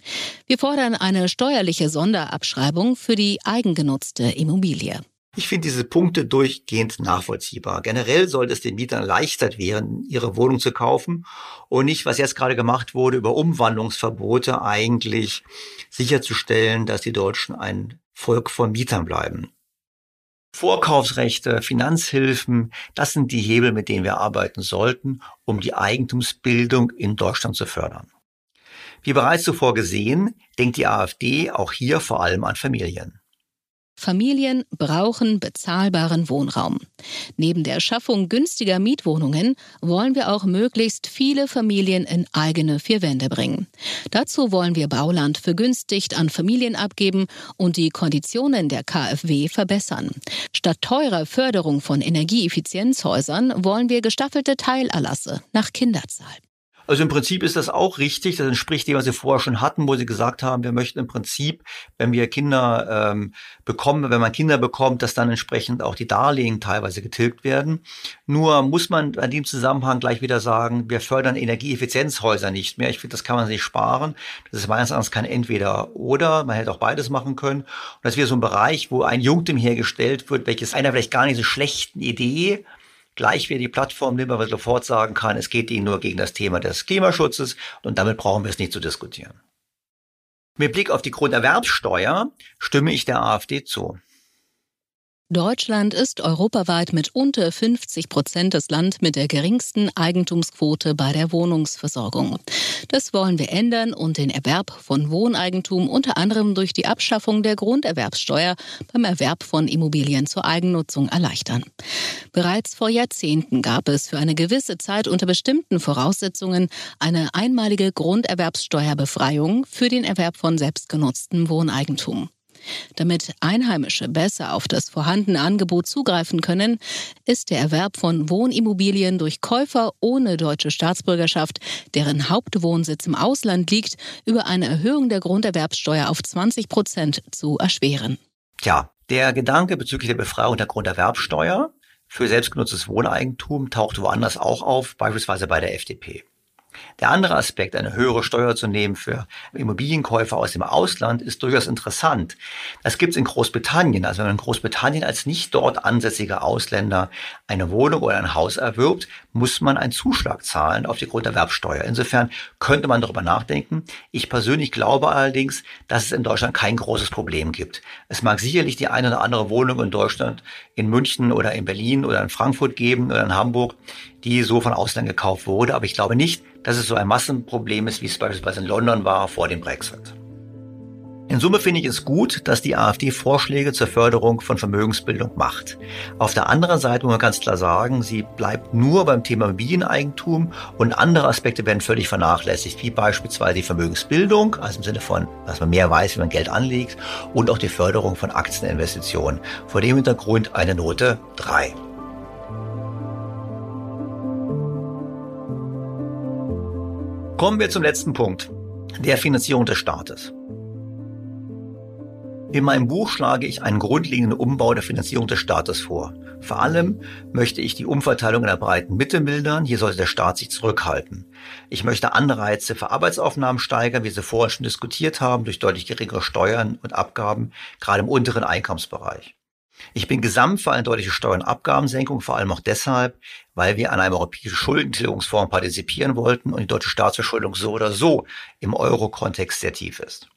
Wir fordern eine steuerliche Sonderabschreibung für die eigengenutzte Immobilie. Ich finde diese Punkte durchgehend nachvollziehbar. Generell sollte es den Mietern erleichtert werden, ihre Wohnung zu kaufen und nicht, was jetzt gerade gemacht wurde, über Umwandlungsverbote eigentlich sicherzustellen, dass die Deutschen ein Volk von Mietern bleiben. Vorkaufsrechte, Finanzhilfen, das sind die Hebel, mit denen wir arbeiten sollten, um die Eigentumsbildung in Deutschland zu fördern. Wie bereits zuvor gesehen, denkt die AfD auch hier vor allem an Familien. Familien brauchen bezahlbaren Wohnraum. Neben der Schaffung günstiger Mietwohnungen wollen wir auch möglichst viele Familien in eigene vier Wände bringen. Dazu wollen wir Bauland vergünstigt an Familien abgeben und die Konditionen der KfW verbessern. Statt teurer Förderung von Energieeffizienzhäusern wollen wir gestaffelte Teilerlasse nach Kinderzahl. Also im Prinzip ist das auch richtig. Das entspricht dem, was Sie vorher schon hatten, wo Sie gesagt haben, wir möchten im Prinzip, wenn wir Kinder ähm, bekommen, wenn man Kinder bekommt, dass dann entsprechend auch die Darlehen teilweise getilgt werden. Nur muss man in dem Zusammenhang gleich wieder sagen, wir fördern Energieeffizienzhäuser nicht mehr. Ich finde, das kann man sich sparen. Das ist meines Erachtens kein Entweder-Oder. Man hätte auch beides machen können. Und das wäre so ein Bereich, wo ein Junktim hergestellt wird, welches einer vielleicht gar nicht so schlechten Idee gleich wie die Plattform nimmt, weil sofort sagen kann, es geht ihnen nur gegen das Thema des Klimaschutzes und damit brauchen wir es nicht zu diskutieren. Mit Blick auf die Grunderwerbssteuer stimme ich der AfD zu. Deutschland ist europaweit mit unter 50 Prozent das Land mit der geringsten Eigentumsquote bei der Wohnungsversorgung. Das wollen wir ändern und den Erwerb von Wohneigentum unter anderem durch die Abschaffung der Grunderwerbssteuer beim Erwerb von Immobilien zur Eigennutzung erleichtern. Bereits vor Jahrzehnten gab es für eine gewisse Zeit unter bestimmten Voraussetzungen eine einmalige Grunderwerbssteuerbefreiung für den Erwerb von selbstgenutztem Wohneigentum. Damit Einheimische besser auf das vorhandene Angebot zugreifen können, ist der Erwerb von Wohnimmobilien durch Käufer ohne deutsche Staatsbürgerschaft, deren Hauptwohnsitz im Ausland liegt, über eine Erhöhung der Grunderwerbssteuer auf 20 Prozent zu erschweren. Tja, der Gedanke bezüglich der Befreiung der Grunderwerbssteuer für selbstgenutztes Wohneigentum taucht woanders auch auf, beispielsweise bei der FDP. Der andere Aspekt, eine höhere Steuer zu nehmen für Immobilienkäufer aus dem Ausland, ist durchaus interessant. Das gibt es in Großbritannien. Also wenn man in Großbritannien als nicht dort ansässiger Ausländer eine Wohnung oder ein Haus erwirbt, muss man einen Zuschlag zahlen auf die Grunderwerbsteuer. Insofern könnte man darüber nachdenken. Ich persönlich glaube allerdings, dass es in Deutschland kein großes Problem gibt. Es mag sicherlich die eine oder andere Wohnung in Deutschland, in München oder in Berlin oder in Frankfurt geben oder in Hamburg, die so von Ausland gekauft wurde. Aber ich glaube nicht, dass es so ein Massenproblem ist, wie es beispielsweise in London war vor dem Brexit. In Summe finde ich es gut, dass die AfD Vorschläge zur Förderung von Vermögensbildung macht. Auf der anderen Seite muss man ganz klar sagen, sie bleibt nur beim Thema Immobilieneigentum und andere Aspekte werden völlig vernachlässigt, wie beispielsweise die Vermögensbildung, also im Sinne von, dass man mehr weiß, wie man Geld anlegt, und auch die Förderung von Aktieninvestitionen. Vor dem Hintergrund eine Note 3. Kommen wir zum letzten Punkt, der Finanzierung des Staates. In meinem Buch schlage ich einen grundlegenden Umbau der Finanzierung des Staates vor. Vor allem möchte ich die Umverteilung in der breiten Mitte mildern. Hier sollte der Staat sich zurückhalten. Ich möchte Anreize für Arbeitsaufnahmen steigern, wie Sie vorhin schon diskutiert haben, durch deutlich geringere Steuern und Abgaben, gerade im unteren Einkommensbereich. Ich bin gesamt für eine deutliche Steuer- und Abgabensenkung, vor allem auch deshalb, weil wir an einem europäischen Schuldentilgungsfonds partizipieren wollten und die deutsche Staatsverschuldung so oder so im Euro-Kontext sehr tief ist.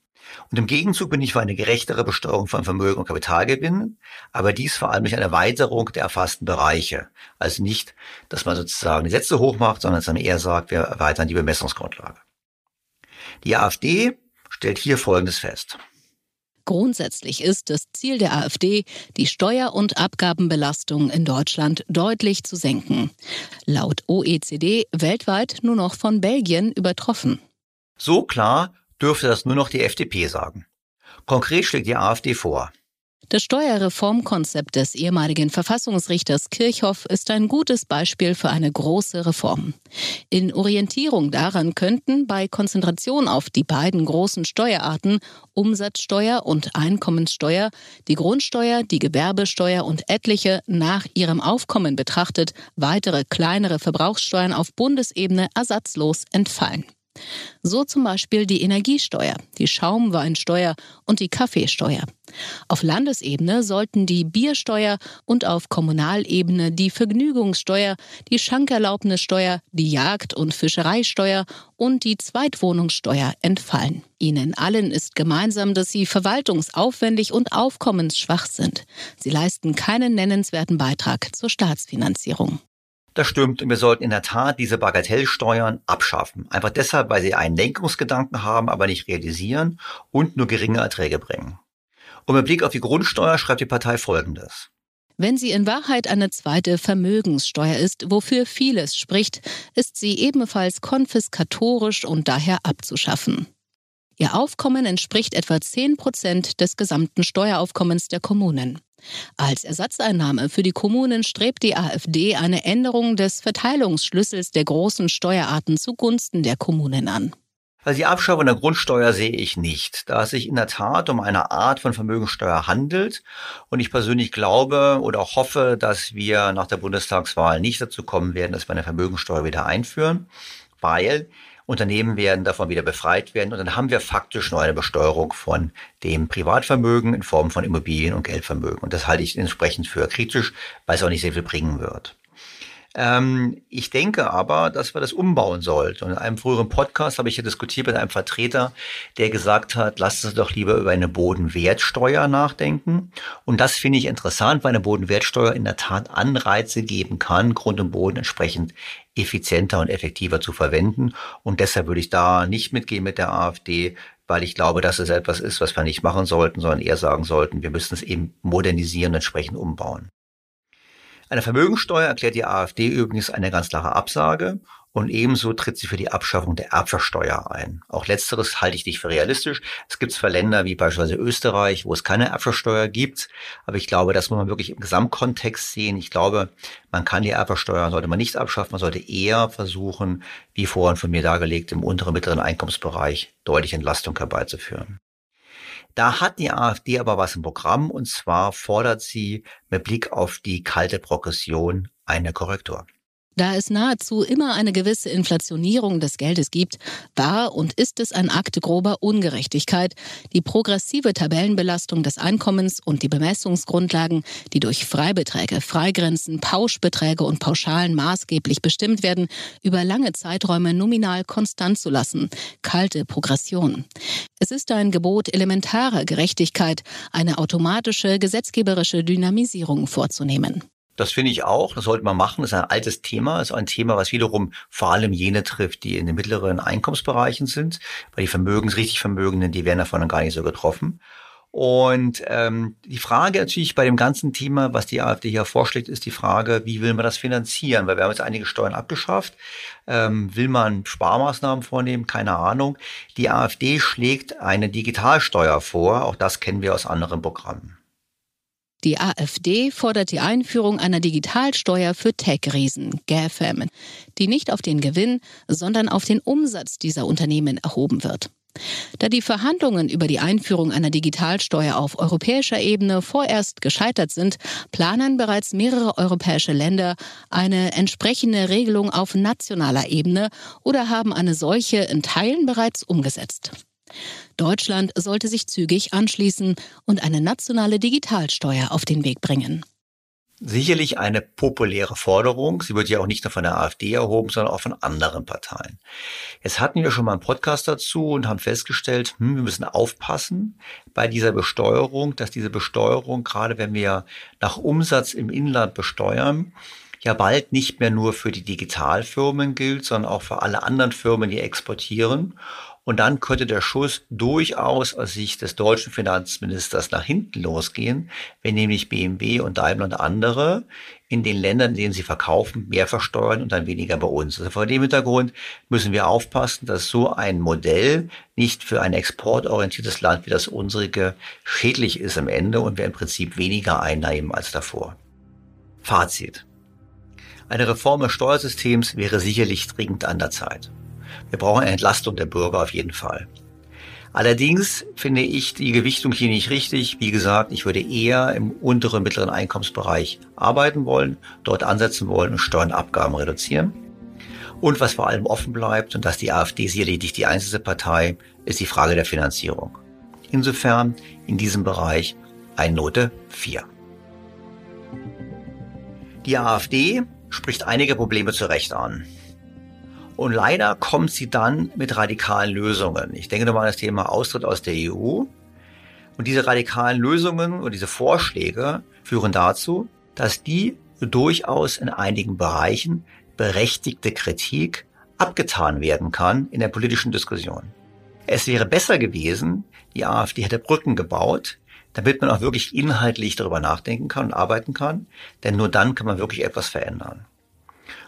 Und im Gegenzug bin ich für eine gerechtere Besteuerung von Vermögen und Kapitalgewinnen, aber dies vor allem durch eine Erweiterung der erfassten Bereiche. Also nicht, dass man sozusagen die Sätze hochmacht, sondern dass man eher sagt, wir erweitern die Bemessungsgrundlage. Die AfD stellt hier Folgendes fest. Grundsätzlich ist das Ziel der AfD, die Steuer- und Abgabenbelastung in Deutschland deutlich zu senken. Laut OECD weltweit nur noch von Belgien übertroffen. So klar dürfte das nur noch die FDP sagen. Konkret schlägt die AfD vor, das Steuerreformkonzept des ehemaligen Verfassungsrichters Kirchhoff ist ein gutes Beispiel für eine große Reform. In Orientierung daran könnten bei Konzentration auf die beiden großen Steuerarten Umsatzsteuer und Einkommenssteuer die Grundsteuer, die Gewerbesteuer und etliche nach ihrem Aufkommen betrachtet weitere kleinere Verbrauchssteuern auf Bundesebene ersatzlos entfallen. So zum Beispiel die Energiesteuer, die Schaumweinsteuer und die Kaffeesteuer. Auf Landesebene sollten die Biersteuer und auf Kommunalebene die Vergnügungssteuer, die Schankerlaubnissteuer, die Jagd- und Fischereisteuer und die Zweitwohnungssteuer entfallen. Ihnen allen ist gemeinsam, dass sie verwaltungsaufwendig und aufkommensschwach sind. Sie leisten keinen nennenswerten Beitrag zur Staatsfinanzierung. Das stimmt und wir sollten in der Tat diese Bagatellsteuern abschaffen. Einfach deshalb, weil sie einen Lenkungsgedanken haben, aber nicht realisieren und nur geringe Erträge bringen. Und mit Blick auf die Grundsteuer schreibt die Partei Folgendes. Wenn sie in Wahrheit eine zweite Vermögenssteuer ist, wofür vieles spricht, ist sie ebenfalls konfiskatorisch und daher abzuschaffen. Ihr Aufkommen entspricht etwa 10 Prozent des gesamten Steueraufkommens der Kommunen. Als Ersatzeinnahme für die Kommunen strebt die AfD eine Änderung des Verteilungsschlüssels der großen Steuerarten zugunsten der Kommunen an. Also die Abschaffung der Grundsteuer sehe ich nicht, da es sich in der Tat um eine Art von Vermögensteuer handelt. Und ich persönlich glaube oder hoffe, dass wir nach der Bundestagswahl nicht dazu kommen werden, dass wir eine Vermögensteuer wieder einführen, weil Unternehmen werden davon wieder befreit werden und dann haben wir faktisch nur eine Besteuerung von dem Privatvermögen in Form von Immobilien und Geldvermögen. Und das halte ich entsprechend für kritisch, weil es auch nicht sehr viel bringen wird. Ähm, ich denke aber, dass wir das umbauen sollten. Und in einem früheren Podcast habe ich ja diskutiert mit einem Vertreter, der gesagt hat, lasst uns doch lieber über eine Bodenwertsteuer nachdenken. Und das finde ich interessant, weil eine Bodenwertsteuer in der Tat Anreize geben kann, Grund und Boden entsprechend effizienter und effektiver zu verwenden. Und deshalb würde ich da nicht mitgehen mit der AfD, weil ich glaube, dass es etwas ist, was wir nicht machen sollten, sondern eher sagen sollten, wir müssen es eben modernisieren und entsprechend umbauen. Eine Vermögensteuer erklärt die AfD übrigens eine ganz klare Absage und ebenso tritt sie für die Abschaffung der Erbschaftssteuer ein. Auch letzteres halte ich nicht für realistisch. Es gibt zwar Länder wie beispielsweise Österreich, wo es keine Erbschaftssteuer gibt, aber ich glaube, das muss man wirklich im Gesamtkontext sehen. Ich glaube, man kann die Erbschaftssteuer, sollte man nicht abschaffen, man sollte eher versuchen, wie vorhin von mir dargelegt, im unteren mittleren Einkommensbereich deutlich Entlastung herbeizuführen. Da hat die AfD aber was im Programm und zwar fordert sie mit Blick auf die kalte Progression eine Korrektur. Da es nahezu immer eine gewisse Inflationierung des Geldes gibt, war und ist es ein Akt grober Ungerechtigkeit, die progressive Tabellenbelastung des Einkommens und die Bemessungsgrundlagen, die durch Freibeträge, Freigrenzen, Pauschbeträge und Pauschalen maßgeblich bestimmt werden, über lange Zeiträume nominal konstant zu lassen. Kalte Progression. Es ist ein Gebot elementarer Gerechtigkeit, eine automatische gesetzgeberische Dynamisierung vorzunehmen. Das finde ich auch. Das sollte man machen. Das ist ein altes Thema. Das ist ein Thema, was wiederum vor allem jene trifft, die in den mittleren Einkommensbereichen sind. Weil die Vermögens, richtig Vermögenden, die werden davon gar nicht so getroffen. Und ähm, die Frage natürlich bei dem ganzen Thema, was die AfD hier vorschlägt, ist die Frage, wie will man das finanzieren? Weil wir haben jetzt einige Steuern abgeschafft. Ähm, will man Sparmaßnahmen vornehmen? Keine Ahnung. Die AfD schlägt eine Digitalsteuer vor. Auch das kennen wir aus anderen Programmen. Die AfD fordert die Einführung einer Digitalsteuer für Tech-Riesen, GAFAM, die nicht auf den Gewinn, sondern auf den Umsatz dieser Unternehmen erhoben wird. Da die Verhandlungen über die Einführung einer Digitalsteuer auf europäischer Ebene vorerst gescheitert sind, planen bereits mehrere europäische Länder eine entsprechende Regelung auf nationaler Ebene oder haben eine solche in Teilen bereits umgesetzt. Deutschland sollte sich zügig anschließen und eine nationale Digitalsteuer auf den Weg bringen. Sicherlich eine populäre Forderung. Sie wird ja auch nicht nur von der AfD erhoben, sondern auch von anderen Parteien. Jetzt hatten wir schon mal einen Podcast dazu und haben festgestellt, hm, wir müssen aufpassen bei dieser Besteuerung, dass diese Besteuerung, gerade wenn wir nach Umsatz im Inland besteuern, ja bald nicht mehr nur für die Digitalfirmen gilt, sondern auch für alle anderen Firmen, die exportieren. Und dann könnte der Schuss durchaus aus Sicht des deutschen Finanzministers nach hinten losgehen, wenn nämlich BMW und Daimler und andere in den Ländern, in denen sie verkaufen, mehr versteuern und dann weniger bei uns. Also vor dem Hintergrund müssen wir aufpassen, dass so ein Modell nicht für ein exportorientiertes Land wie das unsere schädlich ist am Ende und wir im Prinzip weniger einnehmen als davor. Fazit. Eine Reform des Steuersystems wäre sicherlich dringend an der Zeit. Wir brauchen eine Entlastung der Bürger auf jeden Fall. Allerdings finde ich die Gewichtung hier nicht richtig. Wie gesagt, ich würde eher im unteren mittleren Einkommensbereich arbeiten wollen, dort ansetzen wollen und Steuernabgaben reduzieren. Und was vor allem offen bleibt, und dass die AfD sicherlich nicht die einzige Partei, ist die Frage der Finanzierung. Insofern in diesem Bereich eine Note 4. Die AfD spricht einige Probleme zu Recht an. Und leider kommt sie dann mit radikalen Lösungen. Ich denke nochmal an das Thema Austritt aus der EU. Und diese radikalen Lösungen und diese Vorschläge führen dazu, dass die durchaus in einigen Bereichen berechtigte Kritik abgetan werden kann in der politischen Diskussion. Es wäre besser gewesen, die AfD hätte Brücken gebaut, damit man auch wirklich inhaltlich darüber nachdenken kann und arbeiten kann. Denn nur dann kann man wirklich etwas verändern.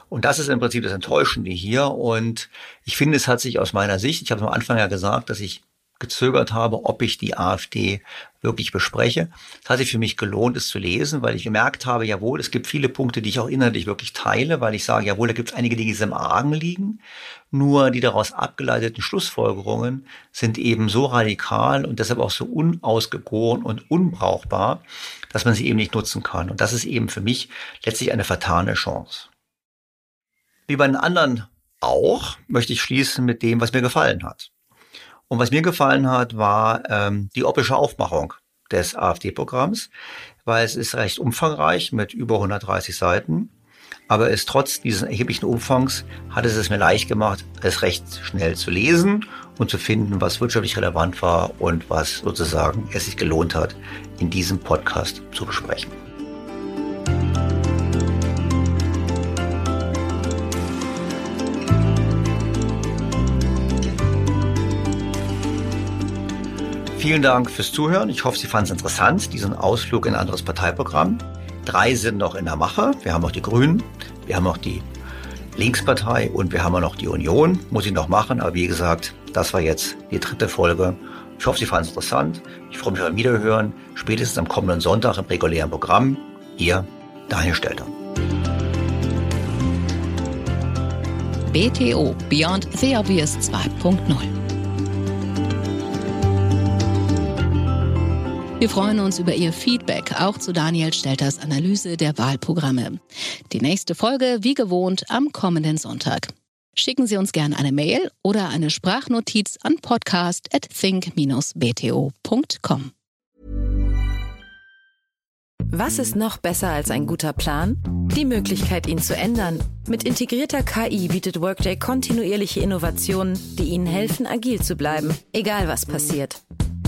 Und das ist im Prinzip das Enttäuschende hier. Und ich finde, es hat sich aus meiner Sicht, ich habe am Anfang ja gesagt, dass ich gezögert habe, ob ich die AfD wirklich bespreche. Es hat sich für mich gelohnt, es zu lesen, weil ich gemerkt habe, jawohl, es gibt viele Punkte, die ich auch inhaltlich wirklich teile, weil ich sage, jawohl, da gibt es einige Dinge, die im Argen liegen. Nur die daraus abgeleiteten Schlussfolgerungen sind eben so radikal und deshalb auch so unausgegoren und unbrauchbar, dass man sie eben nicht nutzen kann. Und das ist eben für mich letztlich eine vertane Chance. Wie bei den anderen auch, möchte ich schließen mit dem, was mir gefallen hat. Und was mir gefallen hat, war ähm, die optische Aufmachung des AfD-Programms, weil es ist recht umfangreich mit über 130 Seiten. Aber es trotz dieses erheblichen Umfangs hat es es mir leicht gemacht, es recht schnell zu lesen und zu finden, was wirtschaftlich relevant war und was sozusagen es sich gelohnt hat, in diesem Podcast zu besprechen. Vielen Dank fürs Zuhören. Ich hoffe, Sie fanden es interessant, diesen Ausflug in ein anderes Parteiprogramm. Drei sind noch in der Mache. Wir haben noch die Grünen, wir haben noch die Linkspartei und wir haben auch noch die Union. Muss ich noch machen, aber wie gesagt, das war jetzt die dritte Folge. Ich hoffe, Sie fanden es interessant. Ich freue mich beim Wiederhören. Spätestens am kommenden Sonntag im regulären Programm. Ihr Daniel Stelter. BTO Beyond the Obvious 2.0 Wir freuen uns über Ihr Feedback, auch zu Daniel Stelters Analyse der Wahlprogramme. Die nächste Folge, wie gewohnt, am kommenden Sonntag. Schicken Sie uns gerne eine Mail oder eine Sprachnotiz an podcast at think-bto.com. Was ist noch besser als ein guter Plan? Die Möglichkeit, ihn zu ändern. Mit integrierter KI bietet Workday kontinuierliche Innovationen, die Ihnen helfen, agil zu bleiben, egal was passiert.